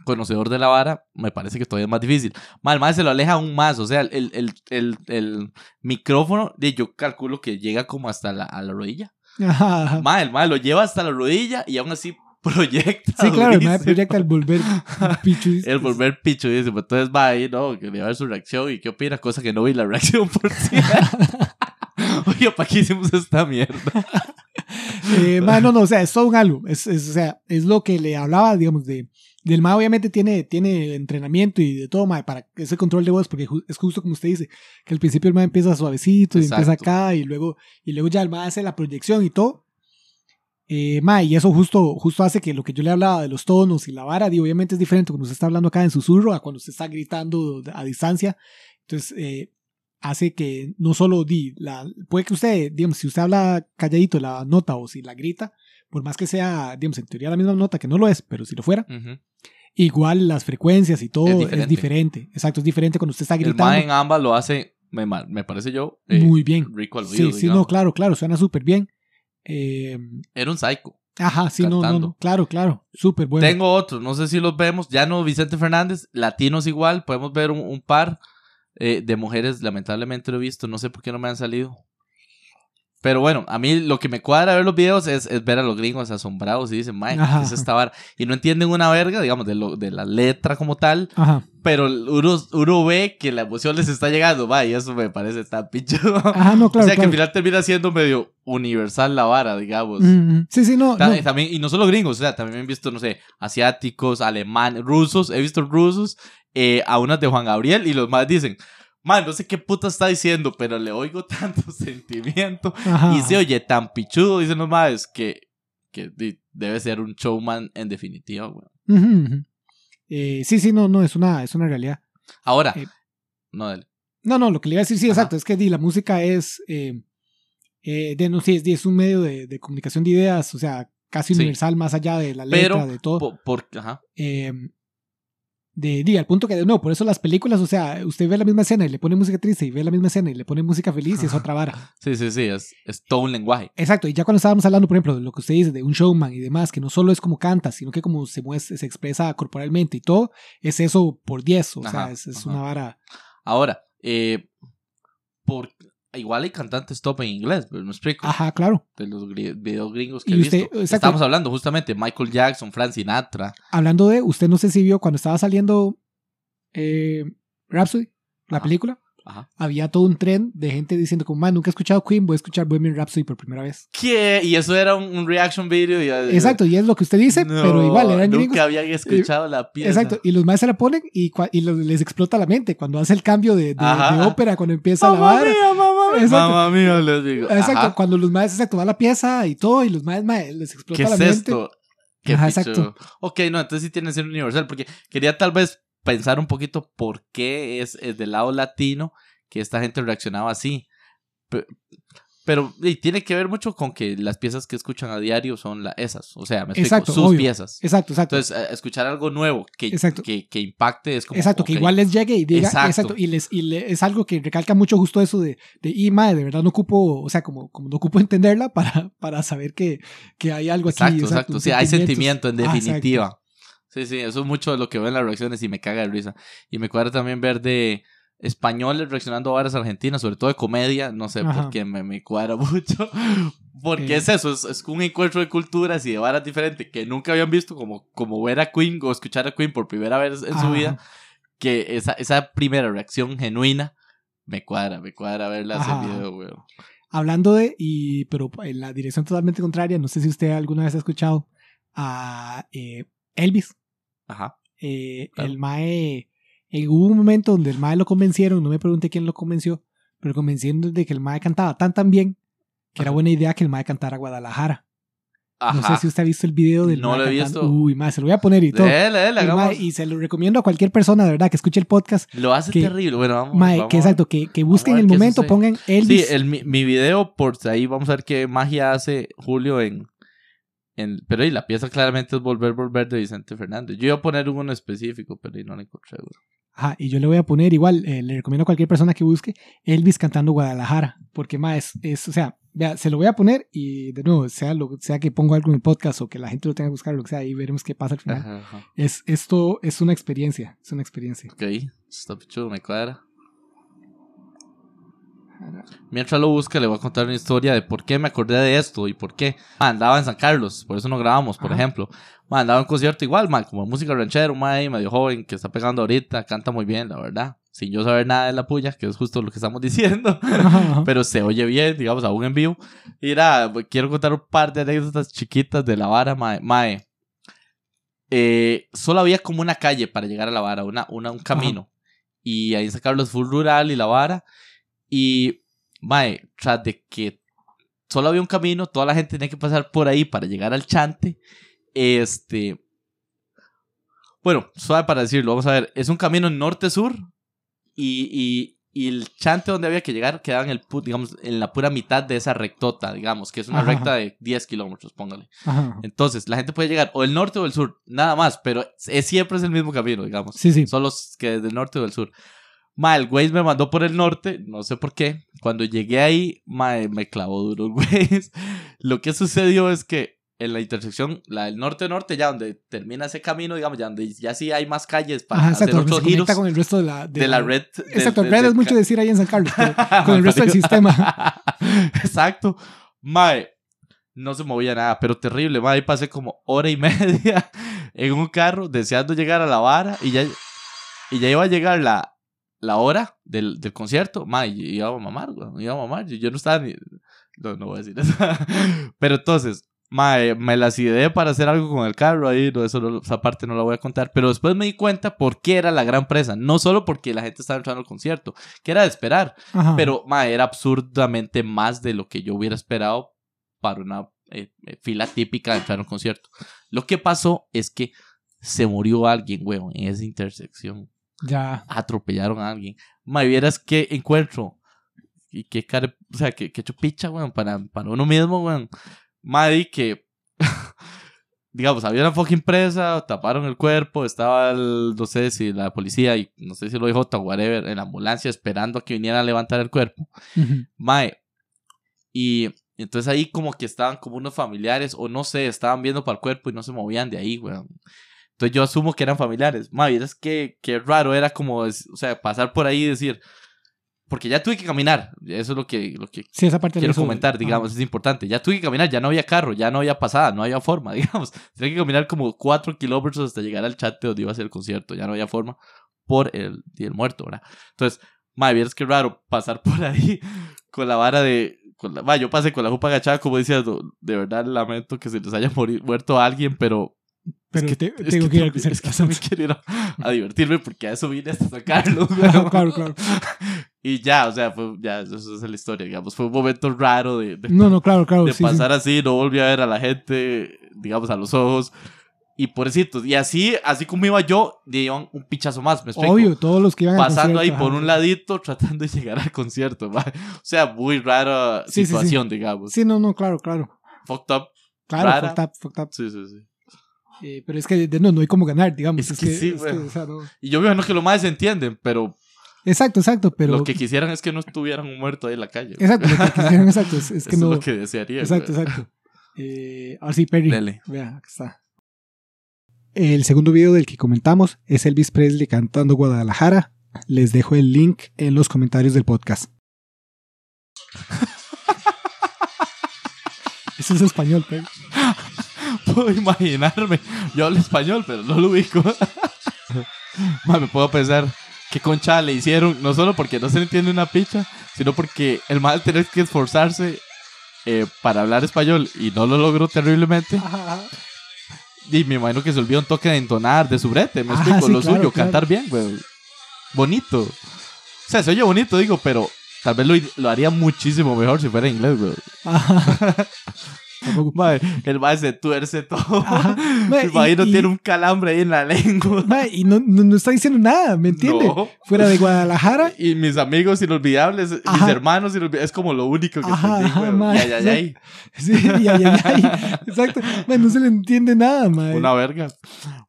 conocedor de la vara, me parece que todavía es más difícil. Mal, más se lo aleja aún más. O sea, el, el, el, el micrófono, yo calculo que llega como hasta la, a la rodilla. Ajá, ajá. Ma, el ma lo lleva hasta la rodilla y aún así proyecta. Sí, claro, el proyecta el volver pichu. El volver pichudísimo. Entonces va ahí, ¿no? Quería ver su reacción y qué opina, cosa que no vi la reacción por sí. Oye, ¿para qué hicimos esta mierda? Eh, no, no, o sea, es todo un algo. Es, es, o sea, es lo que le hablaba, digamos, de. Del MA obviamente tiene, tiene entrenamiento y de todo, mae, para ese control de voz, porque ju- es justo como usted dice, que al principio el MA empieza suavecito y empieza acá y luego, y luego ya el MA hace la proyección y todo. Eh, mae, y eso justo, justo hace que lo que yo le hablaba de los tonos y la vara, di, obviamente es diferente cuando usted está hablando acá en susurro a cuando usted está gritando a distancia. Entonces, eh, hace que no solo di, la, puede que usted, digamos, si usted habla calladito la nota o si la grita, por más que sea, digamos, en teoría la misma nota, que no lo es, pero si lo fuera, igual las frecuencias y todo Es es diferente. diferente. Exacto, es diferente cuando usted está El gritando en ambas lo hace, me, me parece yo, eh, muy bien. rico al oído. Sí, sí, no, claro, claro, suena súper bien. Eh, Era un psycho. ajá, sí, no, no, claro, claro, súper bueno. Tengo otros, no sé si los vemos. Ya no Vicente Fernández, latinos igual. Podemos ver un, un par eh, de mujeres, lamentablemente lo he visto. No sé por qué no me han salido. Pero bueno, a mí lo que me cuadra ver los videos es, es ver a los gringos asombrados y dicen, "Mae, ¿qué es esta vara?". Y no entienden una verga, digamos, de, lo, de la letra como tal. Ajá, Pero uno, uno ve que la emoción les está llegando, va, y eso me parece tan pichudo. ajá, no, claro. o sea que al final termina siendo medio universal la vara, digamos. Mm, mm. Sí, sí, no. Ta- no. También, y no solo gringos, o sea, también he visto, no sé, asiáticos, alemanes, rusos, he visto rusos, eh, a unas de Juan Gabriel, y los más dicen, man, no sé qué puta está diciendo, pero le oigo tanto sentimiento, Ajá, y se oye tan pichudo, dicen los más, que, que debe ser un showman en definitiva, güey. Eh, sí, sí, no, no, es una, es una realidad. Ahora, Eh, no, dale. No, no, lo que le iba a decir, sí, Ajá. exacto, es que di, la música es, eh, eh, de, no, sí, es, un medio de, de comunicación de ideas, o sea, casi Sí. universal, más allá de la letra, Pero, de todo. po- por, ajá, De, di, al punto que, no, por eso las películas, o sea, usted ve la misma escena y le pone música triste y ve la misma escena y le pone música feliz y es otra vara. sí, sí, sí, es, es todo un lenguaje. Exacto, y ya cuando estábamos hablando, por ejemplo, de lo que usted dice, de un showman y demás, que no solo es como canta, sino que como se muestra, se expresa corporalmente y todo, es eso por 10, o sea, es, una vara. Ahora, eh, por, igual hay cantantes top en inglés, pero me explico. Ajá, claro. de los videos gringos que he usted- visto. exacto. Estamos hablando justamente Michael Jackson, Frank Sinatra. Hablando de, usted no sé si vio cuando estaba saliendo eh, Rhapsody, la Ajá. película, Ajá. había todo un tren de gente diciendo como, man, nunca he escuchado Queen, voy a escuchar Bohemian Rhapsody por primera vez. ¿Qué? Y eso era un, un reaction video. Y, Exacto, y es lo que usted dice, No, pero igual eran nunca gringos. habían escuchado la pieza. Exacto, y los más se la ponen y, y les explota la mente cuando hace el cambio de, de- Ajá. de ópera, cuando empieza la Mamá vara. mía, mamá mía. Exacto. Mamá mía, les digo. Exacto, Ajá. cuando los más exacto va la pieza y todo, y los más les explota ¿Qué la es mente. esto? Qué Ajá, exacto. Ok, no, entonces sí tiene que ser universal, porque quería tal vez pensar un poquito por qué es, es del lado latino que esta gente reaccionaba así. Pe- Pero y, tiene que ver mucho con que las piezas que escuchan a diario son la, esas. O sea, me explico, Exacto, sus obvio. piezas. Exacto, exacto. Entonces, eh, escuchar algo nuevo que, Exacto. que, que impacte es como. Exacto, que igual les llegue y diga, Exacto. exacto, y, les, y le- es algo que recalca mucho justo eso de, de y madre, de verdad no ocupo, o sea, como, como no ocupo entenderla para, para saber que, que hay algo aquí. Exacto, exacto. Sí, hay sentimiento en Ah, exacto. definitiva. Sí, sí, eso es mucho de lo que veo en las reacciones y me caga de risa. Y me cuadra también ver de españoles reaccionando a varas argentinas, sobre todo de comedia, no sé Ajá. por qué me, me cuadra mucho. Porque Eh. es eso, es, es un encuentro de culturas y de varas diferentes que nunca habían visto, como, como ver a Queen o escuchar a Queen por primera vez en su vida, que esa, esa primera reacción genuina me cuadra, me cuadra verla en Ajá. video, weón. Hablando de, y, pero en la dirección totalmente contraria, no sé si usted alguna vez ha escuchado a eh, Elvis. Ajá. Eh, Claro. El Mae, eh, hubo un momento donde el Mae lo convencieron, no me pregunté quién lo convenció, pero convenciendo de que el Mae cantaba tan tan bien que era buena idea que el Mae cantara Guadalajara. Ajá. No sé si usted ha visto el video del No lo he visto. Uy, Mae, se lo voy a poner y todo. Dele, dele. Mae- y se lo recomiendo a cualquier persona, de verdad, que escuche el podcast. Lo hace que- terrible. Bueno, vamos. Mae, vamos que exacto, que, que busquen el momento, pongan Sí, Elvis. el, mi, mi video, por ahí vamos a ver qué magia hace Julio en. en pero y la pieza claramente es Volver, Volver de Vicente Fernández. Yo iba a poner uno específico, pero ahí no lo encontré. güey. Ajá, y yo le voy a poner igual, eh, le recomiendo a cualquier persona que busque Elvis cantando Guadalajara, porque más es, es, o sea, vea, se lo voy a poner y de nuevo, sea lo sea que pongo algo en el podcast o que la gente lo tenga que buscar, lo que sea, y veremos qué pasa al final. Ajá, ajá. Es, esto es una experiencia, es una experiencia. Ok, está chulo, me cuadra. Mientras lo busca, le voy a contar una historia de por qué me acordé de esto y por qué. Ma, andaba en San Carlos, por eso no grabamos, por Ajá. ejemplo. Ma, andaba en un concierto igual, ma, como música ranchera, un ma ahí medio joven que está pegando ahorita, canta muy bien, la verdad. Sin yo saber nada de la puya, que es justo lo que estamos diciendo. Pero se oye bien, digamos, aún en vivo. Y era, quiero contar un par de anécdotas chiquitas de la vara, mae. mae. Eh, solo había como una calle para llegar a la vara, una, una, un camino. Y ahí en San Carlos full rural y la vara. Y, mae, tras de que solo había un camino, toda la gente tenía que pasar por ahí para llegar al chante. Este. Bueno, suave para decirlo, vamos a ver. Es un camino norte-sur. Y, y, y el chante donde había que llegar quedaba en, el, digamos, en la pura mitad de esa rectota, digamos, que es una Ajá, recta de 10 kilómetros, póngale. Ajá. Entonces, la gente puede llegar o del norte o del sur, nada más, pero es, siempre es el mismo camino, digamos. Sí, sí. Solo es que desde el norte o del sur. Ma, el güey me mandó por el norte, no sé por qué. Cuando llegué ahí, ma, me clavó duro el güey. Lo que sucedió es que en la intersección, la del norte-norte, ya donde termina ese camino, digamos, ya donde ya sí hay más calles para Ajá, hacer exacto, otros giros con el resto de la, de, la red. del- Exacto, red es mucho decir ahí en San Carlos, con el resto del sistema. Exacto. Mae, no se movía nada, pero terrible. Mae, ahí pasé como hora y media en un carro deseando llegar a la vara y ya, y ya iba a llegar la, la hora del, del concierto. Y iba a mamar, güey. Iba a mamar. Yo, yo no estaba ni. No, no voy a decir eso. pero entonces. Mae, me las ideé para hacer algo con el carro ahí, no, eso no- esa parte no la voy a contar, pero después me di cuenta por qué era la gran presa, no solo porque la gente estaba entrando al concierto, que era de esperar, Ajá. pero ma, era absurdamente más de lo que yo hubiera esperado para una eh, eh, fila típica de entrar a un concierto. Lo que pasó es que se murió alguien, weón, en esa intersección. Ya. Atropellaron a alguien. Ma, vieras qué encuentro. Y qué cara, o sea, qué, qué chupicha, weón, para, para uno mismo, weón. Ma, y que, digamos, había una fucking presa, taparon el cuerpo, estaba el, no sé si la policía y no sé si lo dijo o whatever, en la ambulancia esperando a que viniera a levantar el cuerpo. Mae. Y entonces ahí como que estaban como unos familiares, o no sé, estaban viendo para el cuerpo y no se movían de ahí, weón. Entonces yo asumo que eran familiares. Mae, es que, que raro era como, o sea, pasar por ahí y decir, porque ya tuve que caminar, eso es lo que, lo que Sí, esa parte quiero comentar, ajá. digamos, es importante. Ya tuve que caminar, ya no había carro, ya no había pasada, no había forma, digamos. Tenía que caminar como cuatro kilómetros hasta llegar al chat donde iba a ser el concierto, ya no había forma por el Día del Muerto, ¿verdad? Entonces, madre, vieras qué raro pasar por ahí con la vara de... Con la, ma, yo pasé con la jupa agachada, como decía, no, de verdad lamento que se les haya mori- muerto a alguien, pero... Pero es que, te- tengo que ir al también- es que concierto. también quiero ir a, a divertirme porque a eso vine hasta sacarlo. Claro, claro, claro. Y ya, o sea, fue, ya, eso es la historia, digamos. Fue un momento raro de, de, No, no, claro, claro. de sí, sí. pasar así, no volví a ver a la gente, digamos, a los ojos. Y pobrecitos. Y así, así como iba yo, iban un pichazo más, me explico. Obvio, todos los que iban al Pasando ahí concierto, por ajá. un ladito, tratando de llegar al concierto. O sea, muy rara Sí, sí, sí. situación, digamos. Sí, no, no, claro, claro. Fucked up. Claro, Rara. fucked up, fucked up. Sí, sí, sí. Eh, pero es que de- no, no hay como ganar, digamos. Es Es, que que, sí, es que, o sea, no. Y yo veo que lo más se entienden, pero, Exacto, exacto, pero. lo que quisieran es que no estuvieran un muerto ahí en la calle. Exacto, lo que quisieron, exacto. Es, es que Eso no. es lo que desearía. exacto, güey. exacto. Eh, ahora sí, Perry. Dele. Vea, acá está. El segundo video del que comentamos es Elvis Presley cantando Guadalajara. Les dejo el link en los comentarios del podcast. Eso es español, Perry. Puedo imaginarme. Yo hablo español, pero no lo ubico. Me puedo pensar qué concha le hicieron, no solo porque no se le entiende una picha, sino porque el mal tener que esforzarse eh, para hablar español y no lo logró terriblemente. Y me imagino que se olvidó un toque de entonar, de su brete, me Ah, explico, sí, lo claro, suyo, claro. cantar bien, güey. Bonito. O sea, se oye bonito, digo, pero tal vez lo, lo haría muchísimo mejor si fuera inglés, güey. Tampoco. Mae, el mae se tuerce todo. Ajá. Mae, imagino y- y- tiene un calambre ahí en la lengua. Y no, no, no está diciendo nada, ¿me entiende? No. Fuera de Guadalajara. Y mis amigos inolvidables, mis Ajá. hermanos inolvidables, es como lo único que Ajá, ajá, güey. mae. Y ay, ay, ay, Sí, y ay, ay, ay. Exacto. No se le entiende nada, ma. una verga.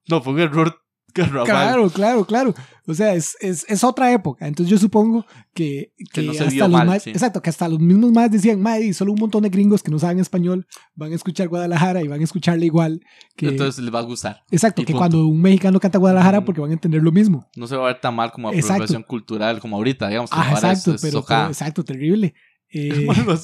No, fue un error. Claro, claro, claro. O sea, es, es, es otra época. Entonces yo supongo que, Que que no hasta los mal, más, sí. exacto, que hasta los mismos más decían, madre, solo un montón de gringos que no saben español van a escuchar Guadalajara y van a escucharle igual que Entonces les va a gustar. exacto, que punto. cuando un mexicano canta Guadalajara porque van a entender lo mismo. No se va a ver tan mal como apropiación cultural, como ahorita, digamos. Que Ah, exacto, es, pero, pero- exacto, terrible. Eh, Bueno.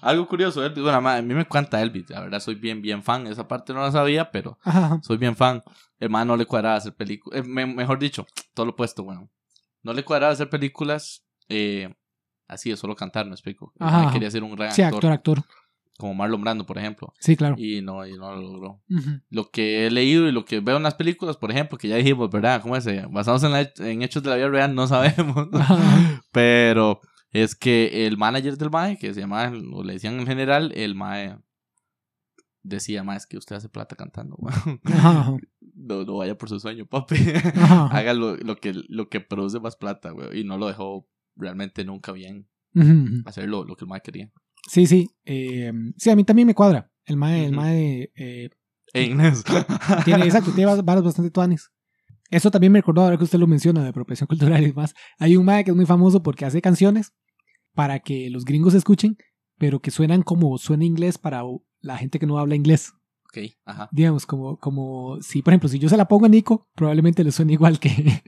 Algo curioso, Elvis. Bueno, ma, a mí me encanta Elvis. La verdad, soy bien, bien fan. Esa parte no la sabía, pero ajá. soy bien fan. El man no le cuadraba hacer películas. mejor dicho, todo lo opuesto, bueno. No le cuadraba hacer películas eh, así de solo cantar, me explico. El man quería ser un gran Sí, actor, actor, actor. como Marlon Brando, por ejemplo. Sí, claro. Y no, y no lo logró. Lo que he leído y lo que veo en las películas, por ejemplo, que ya dijimos, ¿verdad? ¿Cómo es? Eh, Basados en, la- en hechos de la vida real, no sabemos. Pero es que el manager del MAE, que se llamaba, o le decían en general, el MAE decía, MAE, es que usted hace plata cantando. No, no vaya por su sueño, papi. Haga lo, lo que, lo que produce más plata, güey. Y no lo dejó realmente nunca bien Ujú, ujú. hacer lo, lo que el MAE quería. Sí, sí. Eh, sí, a mí también me cuadra. El mae, el Ujú. mae eh, En inglés. tiene, exacto, tiene varas bastante tuanes. Eso también me recordó ahora que usted lo menciona de apropiación cultural y demás. Hay un mae que es muy famoso porque hace canciones para que los gringos escuchen, pero que suenan como suena inglés para la gente que no habla inglés. Ok, ajá. Digamos, como, como si, por ejemplo, si yo se la pongo a Nico, probablemente le suene igual que,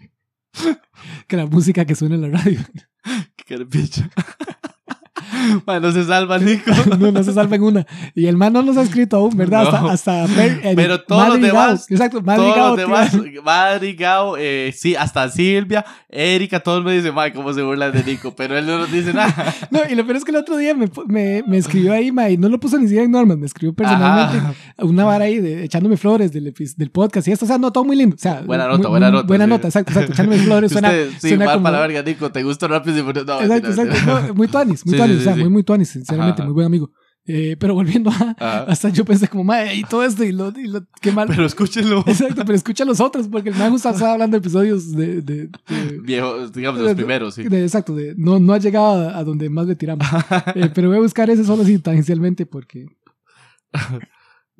que la música que suena en la radio. Qué bicho. Bueno, no se salva, Nico. no, no se salva en una. Y el man no nos ha escrito aún, ¿verdad? No. Hasta, hasta el Pero todos los demás- Exacto, Madrid todos los demás, Madri, Gao, eh, sí, hasta Silvia, Erika, todos me dicen, "Mae, cómo se burlan de Nico, pero él no nos dice nada. No, y lo peor es que el otro día me, me, me escribió ahí, ma, y no lo puso ni siquiera en normas, me escribió personalmente Ajá. una vara ahí de, echándome flores del, del podcast y esto, o sea, no, todo muy lindo. O sea, Buena muy- nota, buena muy- nota, Buena sí. nota, exacto, exacto, echándome flores suena, Usted, sí, suena mal como- verga, Nico, te gusta rápido y? No, Exacto, exacto, no, muy tuanis, muy Sí, tuanis, sí, o sea, sí, muy, muy tuanis, sinceramente, Ajá, muy buen amigo. Eh, pero volviendo a, hasta yo pensé como, madre, y todo esto, y lo, y lo qué mal. Pero escúchenlo. Exacto, pero escucha los otros, porque el man justo estaba hablando de episodios de, de, de- Viejo, digamos, los primeros, sí. de- exacto, de, no, no ha llegado a, a donde más le tiramos. Eh, pero voy a buscar ese solo así tangencialmente porque...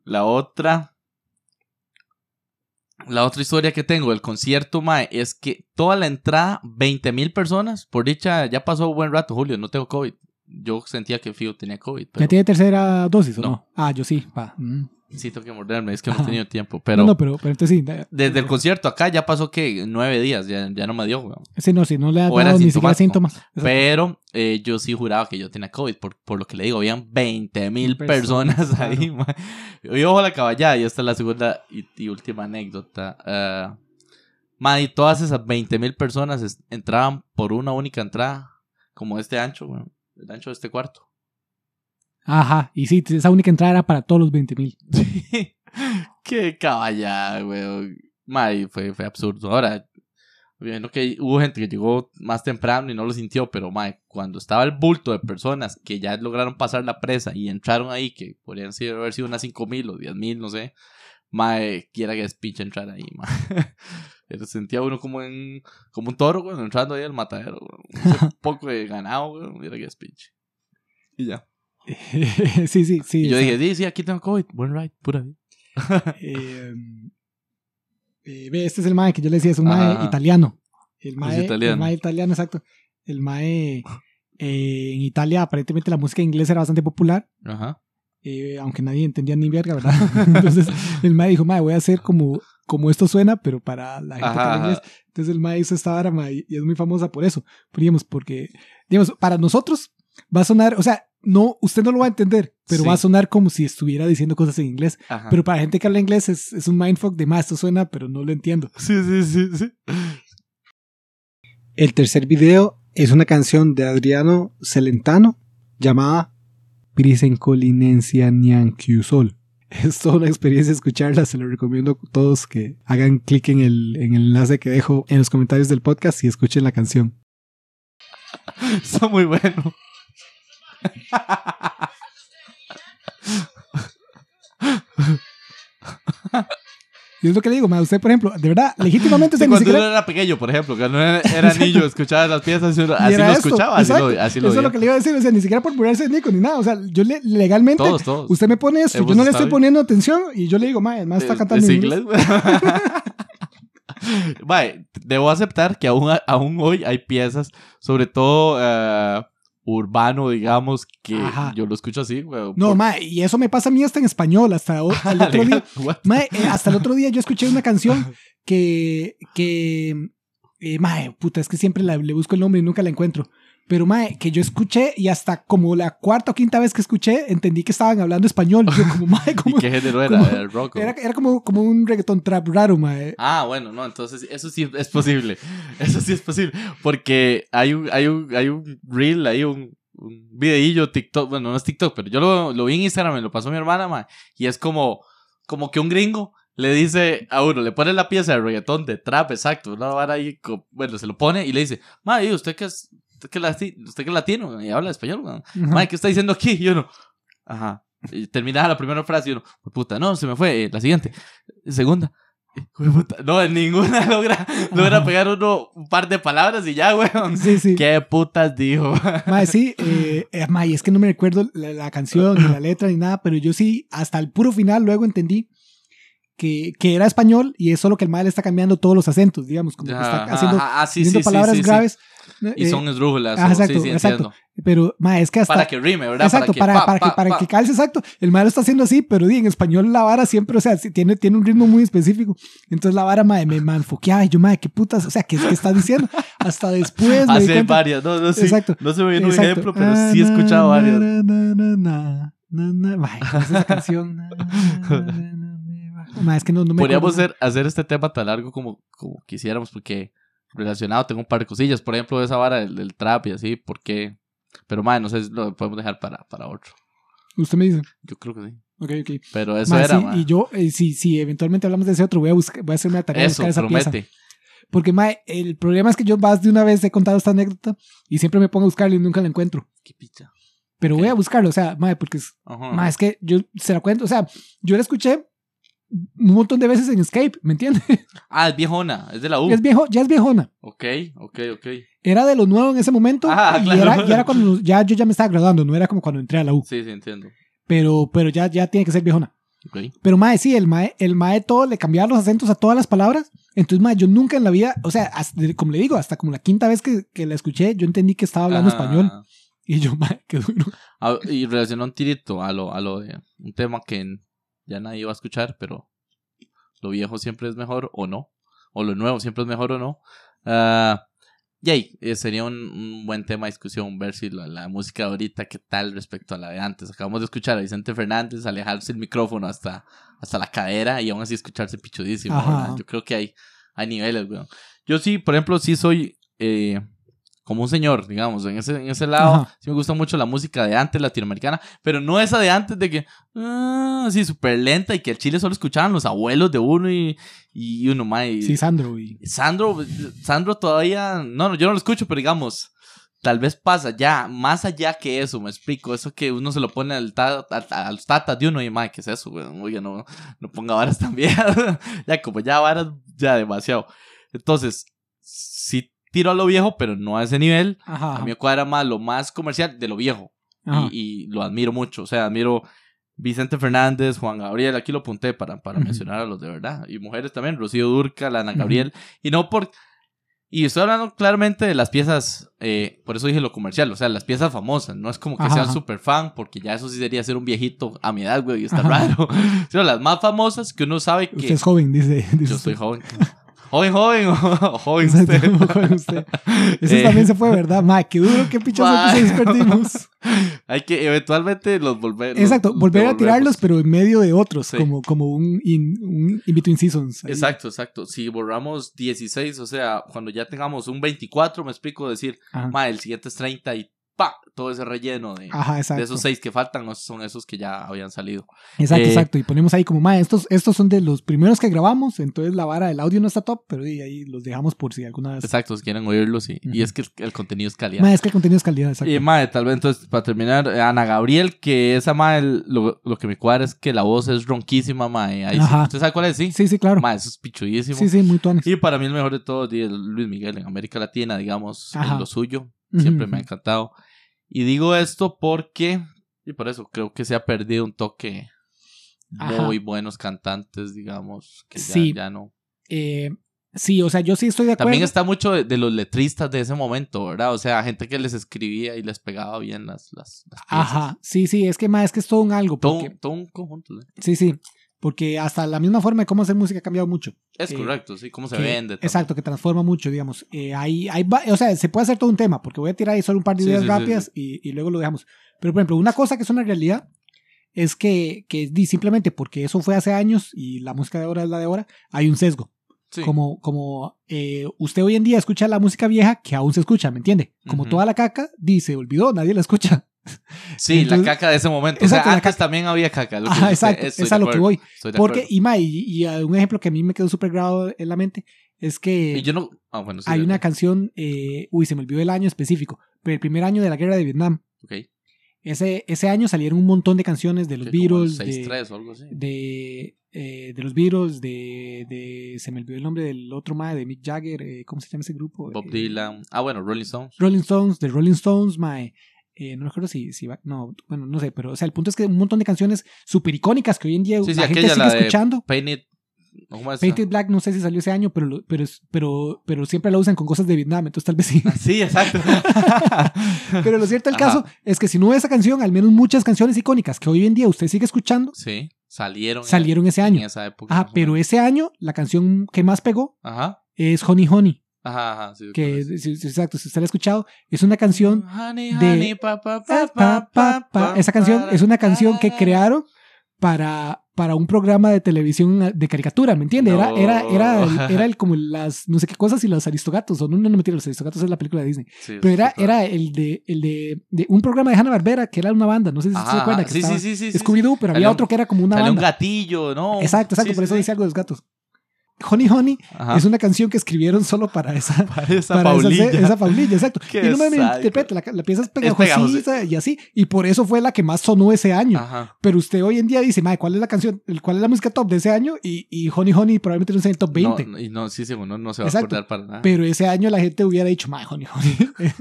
La otra. La otra historia que tengo del concierto, Mae, es que toda la entrada, 20 mil personas, por dicha, ya pasó un buen rato, Julio, no tengo COVID. Yo sentía que Fío tenía COVID, pero ¿Ya tiene tercera dosis o no? No. Ah, yo sí. Mm. sí tengo que morderme, es que no he tenido tiempo. Pero no, no, pero, pero entonces sí. desde el concierto acá ya pasó que nueve días, ya, ya no me dio, weón. Sí, no, sí, no le ha dado ni siquiera síntomas. Pero eh, yo sí juraba que yo tenía COVID, por, por lo que le digo, habían 20 mil Personas, personas claro. ahí. Y ojo la caballada, y esta es la segunda y, y última anécdota. Y todas esas 20 mil personas entraban por una única entrada, como este ancho, weón, el ancho de este cuarto. Ajá, y sí, esa única entrada era para todos los 20 mil. Sí. Qué caballada, weón. Ma, y fue, fue absurdo. Ahora, viendo que hubo gente que llegó más temprano y no lo sintió, pero ma, cuando estaba el bulto de personas que ya lograron pasar la presa y entraron ahí, que podrían ser, haber sido unas 5 mil o 10 mil, no sé. Mae, quiera que es pinche entrar ahí, mae. Sentía uno como en como un toro, güey, entrando ahí al matadero, güey. Un poco de ganado, güey, mira que es pinche. Y ya. sí, sí, sí. Y yo dije, sí, sí, aquí tengo COVID. Buen ride, pura vida. eh, eh, ve, este es el mae que yo le decía, es un mae Ajá. italiano. El mae, italiano. el mae italiano, exacto. El mae eh, en Italia aparentemente la música inglesa era bastante popular, Ajá. Eh, aunque nadie entendía ni verga, ¿verdad? Entonces el mae dijo, mae, voy a hacer como, como esto suena, pero para la gente que Ajá, habla inglés. Entonces el mae hizo esta vara, mae, y es muy famosa por eso. Pero, digamos, porque, digamos, para nosotros va a sonar, o sea, no, usted no lo va a entender, pero Sí. va a sonar como si estuviera diciendo cosas en inglés. Ajá. Pero para la gente que habla inglés es, es un mindfuck de más, esto suena, pero no lo entiendo. Sí, sí, sí, sí. El tercer video es una canción de Adriano Celentano llamada Prisencolinensia Nianquiusol. Es toda una experiencia escucharla, se lo recomiendo a todos que hagan clic en el, en el enlace que dejo en los comentarios del podcast y escuchen la canción. Está muy bueno. Y es lo que le digo, ma, usted por ejemplo, de verdad, legítimamente usted Sí, ni cuando siquiera... uno era pequeño, por ejemplo, cuando era, niño, escuchaba las piezas, así era lo escuchaba, así lo, así lo Eso es lo que le iba a decir, o sea, ni siquiera por burlarse de Nico ni nada, o sea, yo le- legalmente, Todos, todos. usted me pone esto, yo no le estoy poniendo atención y yo le digo, ma, además está Es- cantando es en inglés. inglés. Mae, debo aceptar que aún, aún hoy hay piezas, sobre todo eh, urbano, digamos, que Ajá. yo lo escucho así, güey. No, por- ma, y eso me pasa a mí hasta en español, hasta o- el otro día. Mae, eh, hasta el otro día yo escuché una canción que, que, eh, mae, puta, es que siempre la- le busco el nombre y nunca la encuentro. Pero, mae, que yo escuché y hasta como la cuarta o quinta vez que escuché, entendí que estaban hablando español. Yo como, mae, ¿Y como, qué género era? como- era, era como, como un reggaeton trap raro, mae. Ah, bueno, no, entonces eso sí es posible. Eso sí es posible. Porque hay un, hay un, hay un reel, hay un, un videillo TikTok, bueno, no es TikTok, pero yo lo, lo vi en Instagram, me lo pasó mi hermana, ma, y es como, como que un gringo le dice a uno, le pone la pieza de reggaetón de trap, exacto, una vara ahí, bueno, se lo pone y le dice, ma, ¿y usted que es, usted que lati- usted que es latino y habla español, ma? Ajá. Ma, ¿qué está diciendo aquí? Y uno, ajá. Y terminaba la primera frase y uno, puta, no, se me fue. eh, la siguiente, segunda. No, en ninguna logra, logra pegar uno un par de palabras y ya, weón. Sí, sí. ¿Qué putas dijo? Mae, sí, eh, eh, mae, es que no me recuerdo la, la canción, ni la letra, ni nada, pero yo sí, hasta el puro final luego entendí que, que era español y es solo que el mae le está cambiando todos los acentos, digamos, como que está haciendo, ah, sí, palabras sí. graves. Y eh, son esdrújulas. ah, exacto, sí, sí, exacto. Pero, mae, es que hasta... Para que rime, ¿verdad? Exacto, para, pa, para, pa, que, para pa. que calce, exacto. El mae lo está haciendo así, pero di, en español la vara siempre, o sea, tiene, tiene un ritmo muy específico. Entonces la vara, mae, me manfoqueaba y yo, mae, qué putas, o sea, ¿qué, qué está diciendo? Hasta después me Hace varias, no, no, sí. Exacto. No se me viene un ejemplo, pero sí he escuchado Ah, varias. na, na, na, na, na, na. Mae, ¿cómo es esa canción? Mae, es que no, no me Podríamos hacer, hacer este tema tan largo como, como quisiéramos, porque relacionado tengo un par de cosillas. Por ejemplo, esa vara del, del trap y así, porque. Pero, madre, no sé, lo podemos dejar para, para otro. Usted me dice. Yo creo que sí. Ok, ok. Pero eso era, sí, y yo, eh, si, si eventualmente hablamos de ese otro, voy a, buscar, voy a hacerme la tarea de Eso, buscar esa pieza. promete. Porque, mae, el problema es que yo más de una vez he contado esta anécdota y siempre me pongo a buscarla y nunca la encuentro. Qué picha. Pero Ok. voy a buscarlo, o sea, mae, porque es, mae, es que yo se la cuento, o sea, yo la escuché un montón de veces en Escape, ¿me entiendes? Ah, es viejona, es de la U. Es viejo, ya es viejona. Ok, ok, ok. Era de lo nuevo en ese momento Ah, y, claro. era, y era cuando ya yo ya me estaba graduando, no era como cuando entré a la U, Sí, sí, entiendo. pero, pero ya, ya tiene que ser viejona. Ok. Pero mae, sí, el mae, el mae todo le cambiaba los acentos a todas las palabras. Entonces, mae, yo nunca en la vida, o sea, hasta- como le digo, hasta como la quinta vez que, que la escuché, yo entendí que estaba hablando Ajá. español. Y yo, mae, qué duro. Ah, y relacionó un tirito a lo, a lo de un tema que ya nadie va a escuchar, pero lo viejo siempre es mejor o no, o lo nuevo siempre es mejor o no. Ah, y ahí eh, sería un, un buen tema de discusión ver si la, la música de ahorita, qué tal respecto a la de antes. Acabamos de escuchar a Vicente Fernández alejarse el micrófono hasta, hasta la cadera y aún así escucharse pichudísimo. Yo creo que hay, hay niveles, weón. Yo sí, por ejemplo, sí soy eh, como un señor, digamos, en ese, en ese lado. Ajá. Sí me gusta mucho la música de antes latinoamericana, pero no esa de antes de que, ah, así súper lenta y que el chile solo escuchaban los abuelos de uno y, y uno más. y- Sí, Sandro. Y... Sandro, Sandro todavía, no, no, yo no lo escucho, pero digamos, tal vez pasa ya, más allá que eso, me explico, eso que uno se lo pone al ta- a, a los tatas de uno y, madre, ¿qué es eso, güey? Oye, no, no ponga varas tan viejas, ya como ya varas, ya demasiado. Entonces, sí tiro a lo viejo, pero no a ese nivel. Ajá. A mí me cuadra más lo más comercial de lo viejo y, y lo admiro mucho, o sea, admiro Vicente Fernández, Juan Gabriel, aquí lo apunté para, para Ujú. mencionar a los de verdad, y mujeres también, Rocío Durca, Lana. Gabriel, y no por... Y estoy hablando claramente de las piezas, eh, por eso dije lo comercial, o sea, las piezas famosas, no es como que sean súper fan, porque ya eso sí sería ser un viejito a mi edad, güey, y está Ajá. raro, sino las más famosas que uno sabe que... Usted es joven, dice. dice Yo soy usted. joven. Joven, joven, o joven usted. joven usted. Eso Eh. también se fue, ¿verdad? Ma, qué duro, qué pichazo episodios perdimos. Hay que eventualmente los volver. Exacto, los volver a tirarlos, pero en medio de otros, Sí. como, como un, in, un in between seasons. ahí. Exacto, exacto. Si borramos 16, o sea, cuando ya tengamos un 24, me explico, decir, ma, el siguiente es 30 y pa, todo ese relleno de, Ajá, de exacto. esos 6 que faltan no son esos que ya habían salido. Exacto, Eh, exacto. Y ponemos ahí como, ma, estos, estos son de los primeros que grabamos, entonces la vara del audio no está top, pero y ahí los dejamos por si alguna vez. Exacto, si quieren oírlos. Y, y es que el, contenido es calidad. Ma, es que el contenido es calidad, exacto. Y madre, tal vez entonces, para terminar, Ana Gabriel, que esa madre, lo, lo que me cuadra es que la voz es ronquísima, madre. Ahí sí. ¿Usted sabe cuál es? Sí. sí, sí, claro. Madre, eso es pichudísimo. Sí, sí, muy tuanes. Y para mí el mejor de todos Luis Miguel en América Latina, digamos, en lo suyo. Siempre me ha encantado. Y digo esto porque, y por eso creo que se ha perdido un toque Ajá. muy buenos cantantes, digamos, que ya, Sí. ya no. Eh, sí, o sea, yo sí estoy de acuerdo. También está mucho de, de los letristas de ese momento, ¿verdad? O sea, gente que les escribía y les pegaba bien las, las. Ajá, sí, sí, es que ma, es que es todo un algo. Todo, Porque, todo un conjunto. Sí, sí, porque hasta la misma forma de cómo hacer música ha cambiado mucho. Es Eh, correcto, sí, cómo se que- vende. también. Exacto, que transforma mucho, digamos. Eh, hay, hay, va- o sea, se puede hacer todo un tema, porque voy a tirar ahí solo un par de Sí, ideas sí, sí, rápidas Y, y luego lo dejamos. Pero, por ejemplo, una cosa que es una realidad es que, que simplemente porque eso fue hace años y la música de ahora es la de ahora, hay un sesgo. Sí. Como, como eh, usted hoy en día escucha la música vieja que aún se escucha, ¿me entiende? Como toda la caca, dice, olvidó, nadie la escucha. Sí, Entonces- la caca de ese momento. Exacto, o sea, antes también había caca. lo que sé, exacto, es a lo que voy. Porque, y, ma, y, y, un ejemplo que a mí me quedó súper grabado en la mente es que Y yo no. Ah, bueno, sí. hay una canción, eh, uy, se me olvidó el año específico, pero el primer año de la guerra de Vietnam. Ok. Ese, ese año salieron un montón de canciones de los que como el Beatles, de, 6-3 o algo así. de, eh, de los Beatles, de, de, se me olvidó el nombre del otro mae, de Mick Jagger, eh, ¿cómo se llama ese grupo? Bob Eh, Dylan. Ah, bueno, Rolling Stones. Rolling Stones, de Rolling Stones, mae. Eh, no recuerdo si, si va, no, bueno, no sé, pero o sea, el punto es que un montón de canciones súper icónicas que hoy en día Sí, sí, la gente aquella, sigue la escuchando. Painted. Painted Black no sé si salió ese año, pero, pero, pero, pero siempre la usan con cosas de Vietnam, entonces tal vez sí. Sí, exacto. Pero lo cierto del Ajá. caso es que si no esa canción, al menos muchas canciones icónicas que hoy en día usted sigue escuchando, sí, salieron. salieron ese en año. esa época. Ajá, más o pero ese año la canción que más pegó Ajá. es Honey Honey, Ajá, ajá. Sí, que exacto, si usted la ha escuchado, es una canción Honey, de- honey, pa, pa, pa, Ah, pa, pa, pa. Esa canción es una canción que crearon para, para un programa de televisión de caricatura, ¿me entiende? Era, No. era, era, el- era el, como las no sé qué cosas y los aristogatos, o no, no, no mentira, los aristogatos es la película de Disney. Sí, Pero era, claro. era el de, el de, de un programa de Hanna Barbera que era una banda, no sé si se acuerda. ajá. Que Sí, estaba sí, sí, Scooby-Doo, pero había otro que era como una Sale un banda. gatillo, ¿no? Exacto, exacto, por eso dice algo de los gatos. Honey Honey Ajá. es una canción que escribieron solo para esa, Para esa para esa- Paulilla. Esa, paulilla, exacto. Qué y no me interprete, la, la pieza es pegajosita. y así. Y por eso fue la que más sonó ese año. Ajá. Pero usted hoy en día dice, madre, ¿cuál es la canción? ¿Cuál es la música top de ese año? Y, y Honey Honey probablemente no está en el top 20. No, y no, sí, sí, uno no se va Exacto. a acordar para nada. Pero ese año la gente hubiera dicho, madre, Honey Honey.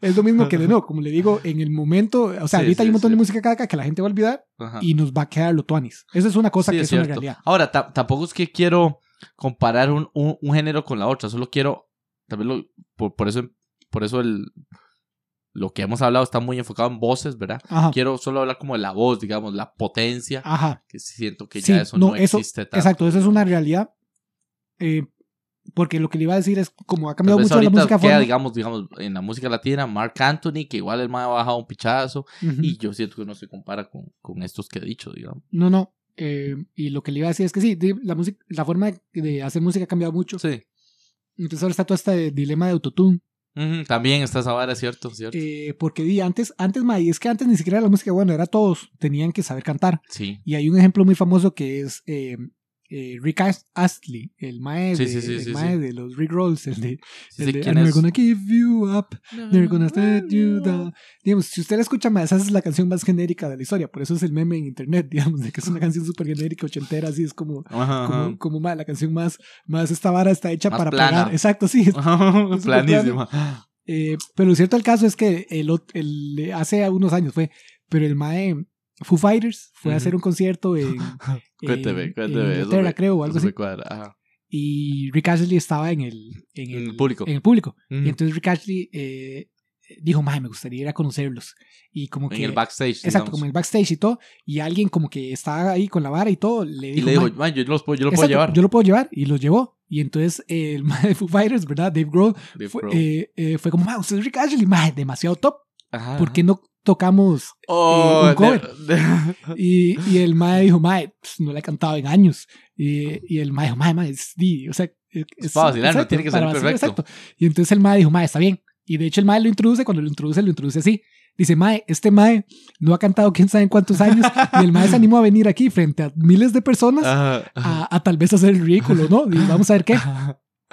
es lo mismo que de no, como le digo, en el momento, o sea, Sí, ahorita hay sí, un montón sí. de música caca que la gente va a olvidar Ajá. y nos va a quedar lo tuanis. Eso es una cosa que es es, una realidad. Ahora, ta- tampoco es que quiero comparar un, un, un género con la otra, solo quiero, tal vez lo, por, por eso, por eso el, lo que hemos hablado está muy enfocado en voces, ¿verdad? Ajá. Quiero solo hablar como de la voz, digamos, la potencia, Ajá. que siento que Sí, ya eso no, no, eso- existe tanto. Exacto, eso es una realidad. Eh, porque lo que le iba a decir es, como ha cambiado mucho la música queda, digamos, digamos, en la música latina, Mark Anthony, que igual el más ha bajado un pichazo, y yo siento que no se compara con, con estos que he dicho, digamos. No, no. Eh, y lo que le iba a decir es que sí, la, música, la forma de, hacer música ha cambiado mucho. Sí. Entonces ahora está todo este dilema de autotune. También está esa vara, ¿cierto? ¿cierto? Eh, porque di, antes, antes, ma, y es que antes ni siquiera la música, bueno, era todos, tenían que saber cantar. sí. Y hay un ejemplo muy famoso que es eh, eh, Rick Astley, el mae, Sí, de, sí, sí, el sí, mae sí. de los Rick Rolls, el de, Sí el de es. never gonna give you up, never gonna let you down. Digamos, si usted la escucha más, esa es la canción más genérica de la historia, por eso es el meme en internet, digamos, de que es una canción súper genérica, ochentera, así es como, Ajá, como, ajá. como la canción más, más esta vara está hecha Más para plana. pegar. Exacto, sí. es- Planísima. Eh, pero lo cierto del caso es que el, el- hace unos años fue, pero el mae Foo Fighters fue a hacer un concierto en, Cuénteme, en- cuénteme. en Inglaterra, me- creo, o algo así. cuadra, ajá. Y Rick Ashley estaba en el, en En el público. En el público. Ujú. Y entonces Rick Ashley eh, dijo, mae, me gustaría ir a conocerlos. Y como que... En el backstage. Exacto, digamos. como en el backstage y todo. Y alguien como que estaba ahí con la vara y todo, le Y dijo... le dijo, "Mae, "Man, yo, los puedo- yo lo puedo llevar. Yo lo puedo llevar. Y los llevó. Y entonces eh, el mae de Foo Fighters, ¿verdad? Dave Grohl, De fue, eh, eh, fue como, mae, usted es Rick Ashley, mae, demasiado top. Ajá, ¿Por qué no tocamos Oh, un de- cover? de- Y, y el mae dijo, mae, pues, no le he cantado en años. Y, y el mae dijo, mae, mae, es, di- o sea, es, Es para vacilar, no tiene que vacilar, perfecto. exacto. Y entonces el mae dijo, mae, está bien. Y de hecho el mae lo introduce, cuando lo introduce, lo introduce así. Dice, mae, este mae no ha cantado quién sabe en cuántos años. y el mae se animó a venir aquí frente a miles de personas a, a tal vez hacer el ridículo, ¿no? Y vamos a ver qué.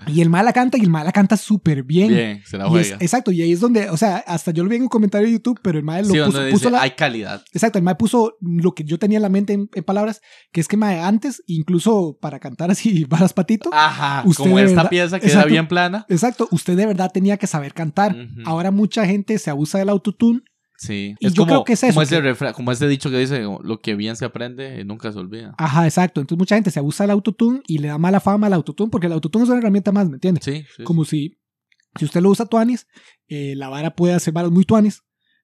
Y el mae la canta y el mae la canta súper bien. Bien, se la Y es- juega. exacto, y ahí es donde, o sea, hasta yo lo vi en un comentario de YouTube, pero el mae lo Sí, puso, donde puso dice, la, hay calidad. Exacto, el Mae puso lo que yo tenía en la mente en, en palabras, que es que Mae antes, incluso para cantar así varas patito, Ajá, Usted como esta verdad- pieza que era bien plana. exacto, usted de verdad tenía que saber cantar. Ujú. Ahora mucha gente se abusa del autotune. Sí, Y es yo como, creo que es eso, como, ese refra- como ese dicho que dice, lo que bien se aprende, eh, nunca se olvida. Ajá, exacto. Entonces mucha gente se abusa del autotune y le da mala fama al autotune porque el autotune es una herramienta más, ¿me entiende? Sí, sí, Como si, si usted lo usa tuanis, eh, la vara puede hacer varas muy tuanis,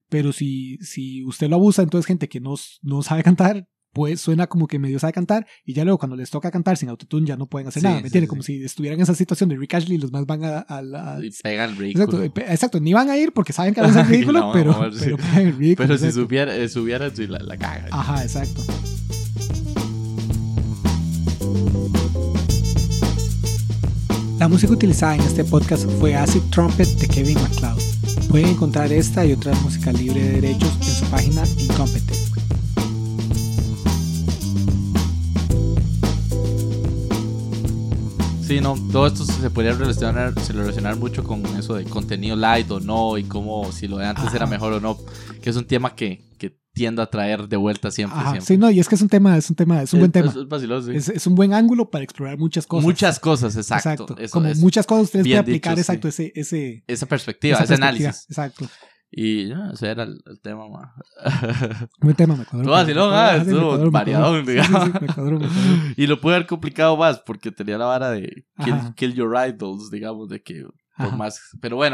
pero si, si usted lo abusa, entonces gente que no, no sabe cantar, pues suena como que medio sabe cantar y ya luego cuando les toca cantar sin autotune ya no pueden hacer Sí, nada, ¿me sí, entiende? sí. Como si estuvieran en esa situación de Rick Ashley y los más van a... a la- Y pega el ridículo. exacto, ni van a ir porque saben que van a ser ridículo, No, pero, pero pegan el ridículo. Pero si supiera, eh, la, la caga. Ajá, exacto. La música utilizada en este podcast fue Acid Trumpet de Kevin MacLeod. Pueden encontrar esta y otra música libre de derechos en su página Incompetent. Sí, no, todo esto se podría relacionar, se relacionar mucho con eso de contenido light o no, y cómo si lo de antes Ajá. era mejor o no, que es un tema que, que tiende a traer de vuelta siempre, Ajá, siempre. sí, no, y es que es un tema, es un tema, es un buen tema. Es, es vacilón, sí. Es, es un buen ángulo para explorar muchas cosas. Muchas cosas, exacto. Exacto. Eso Como muchas cosas ustedes pueden aplicar, dicho, exacto, ese, ese, Esa perspectiva, esa ese perspectiva. análisis. Exacto. Y ya, ese era el, el tema, ma. Buen tema, me cuadró. Todo así, ¿no? Me Ah, estuvo variadón, cuadró. Sí, sí, digamos. sí, me cuadró, me cuadró. Y lo pude haber complicado más porque tenía la vara de kill, kill your idols, digamos, de que por más. Pero bueno,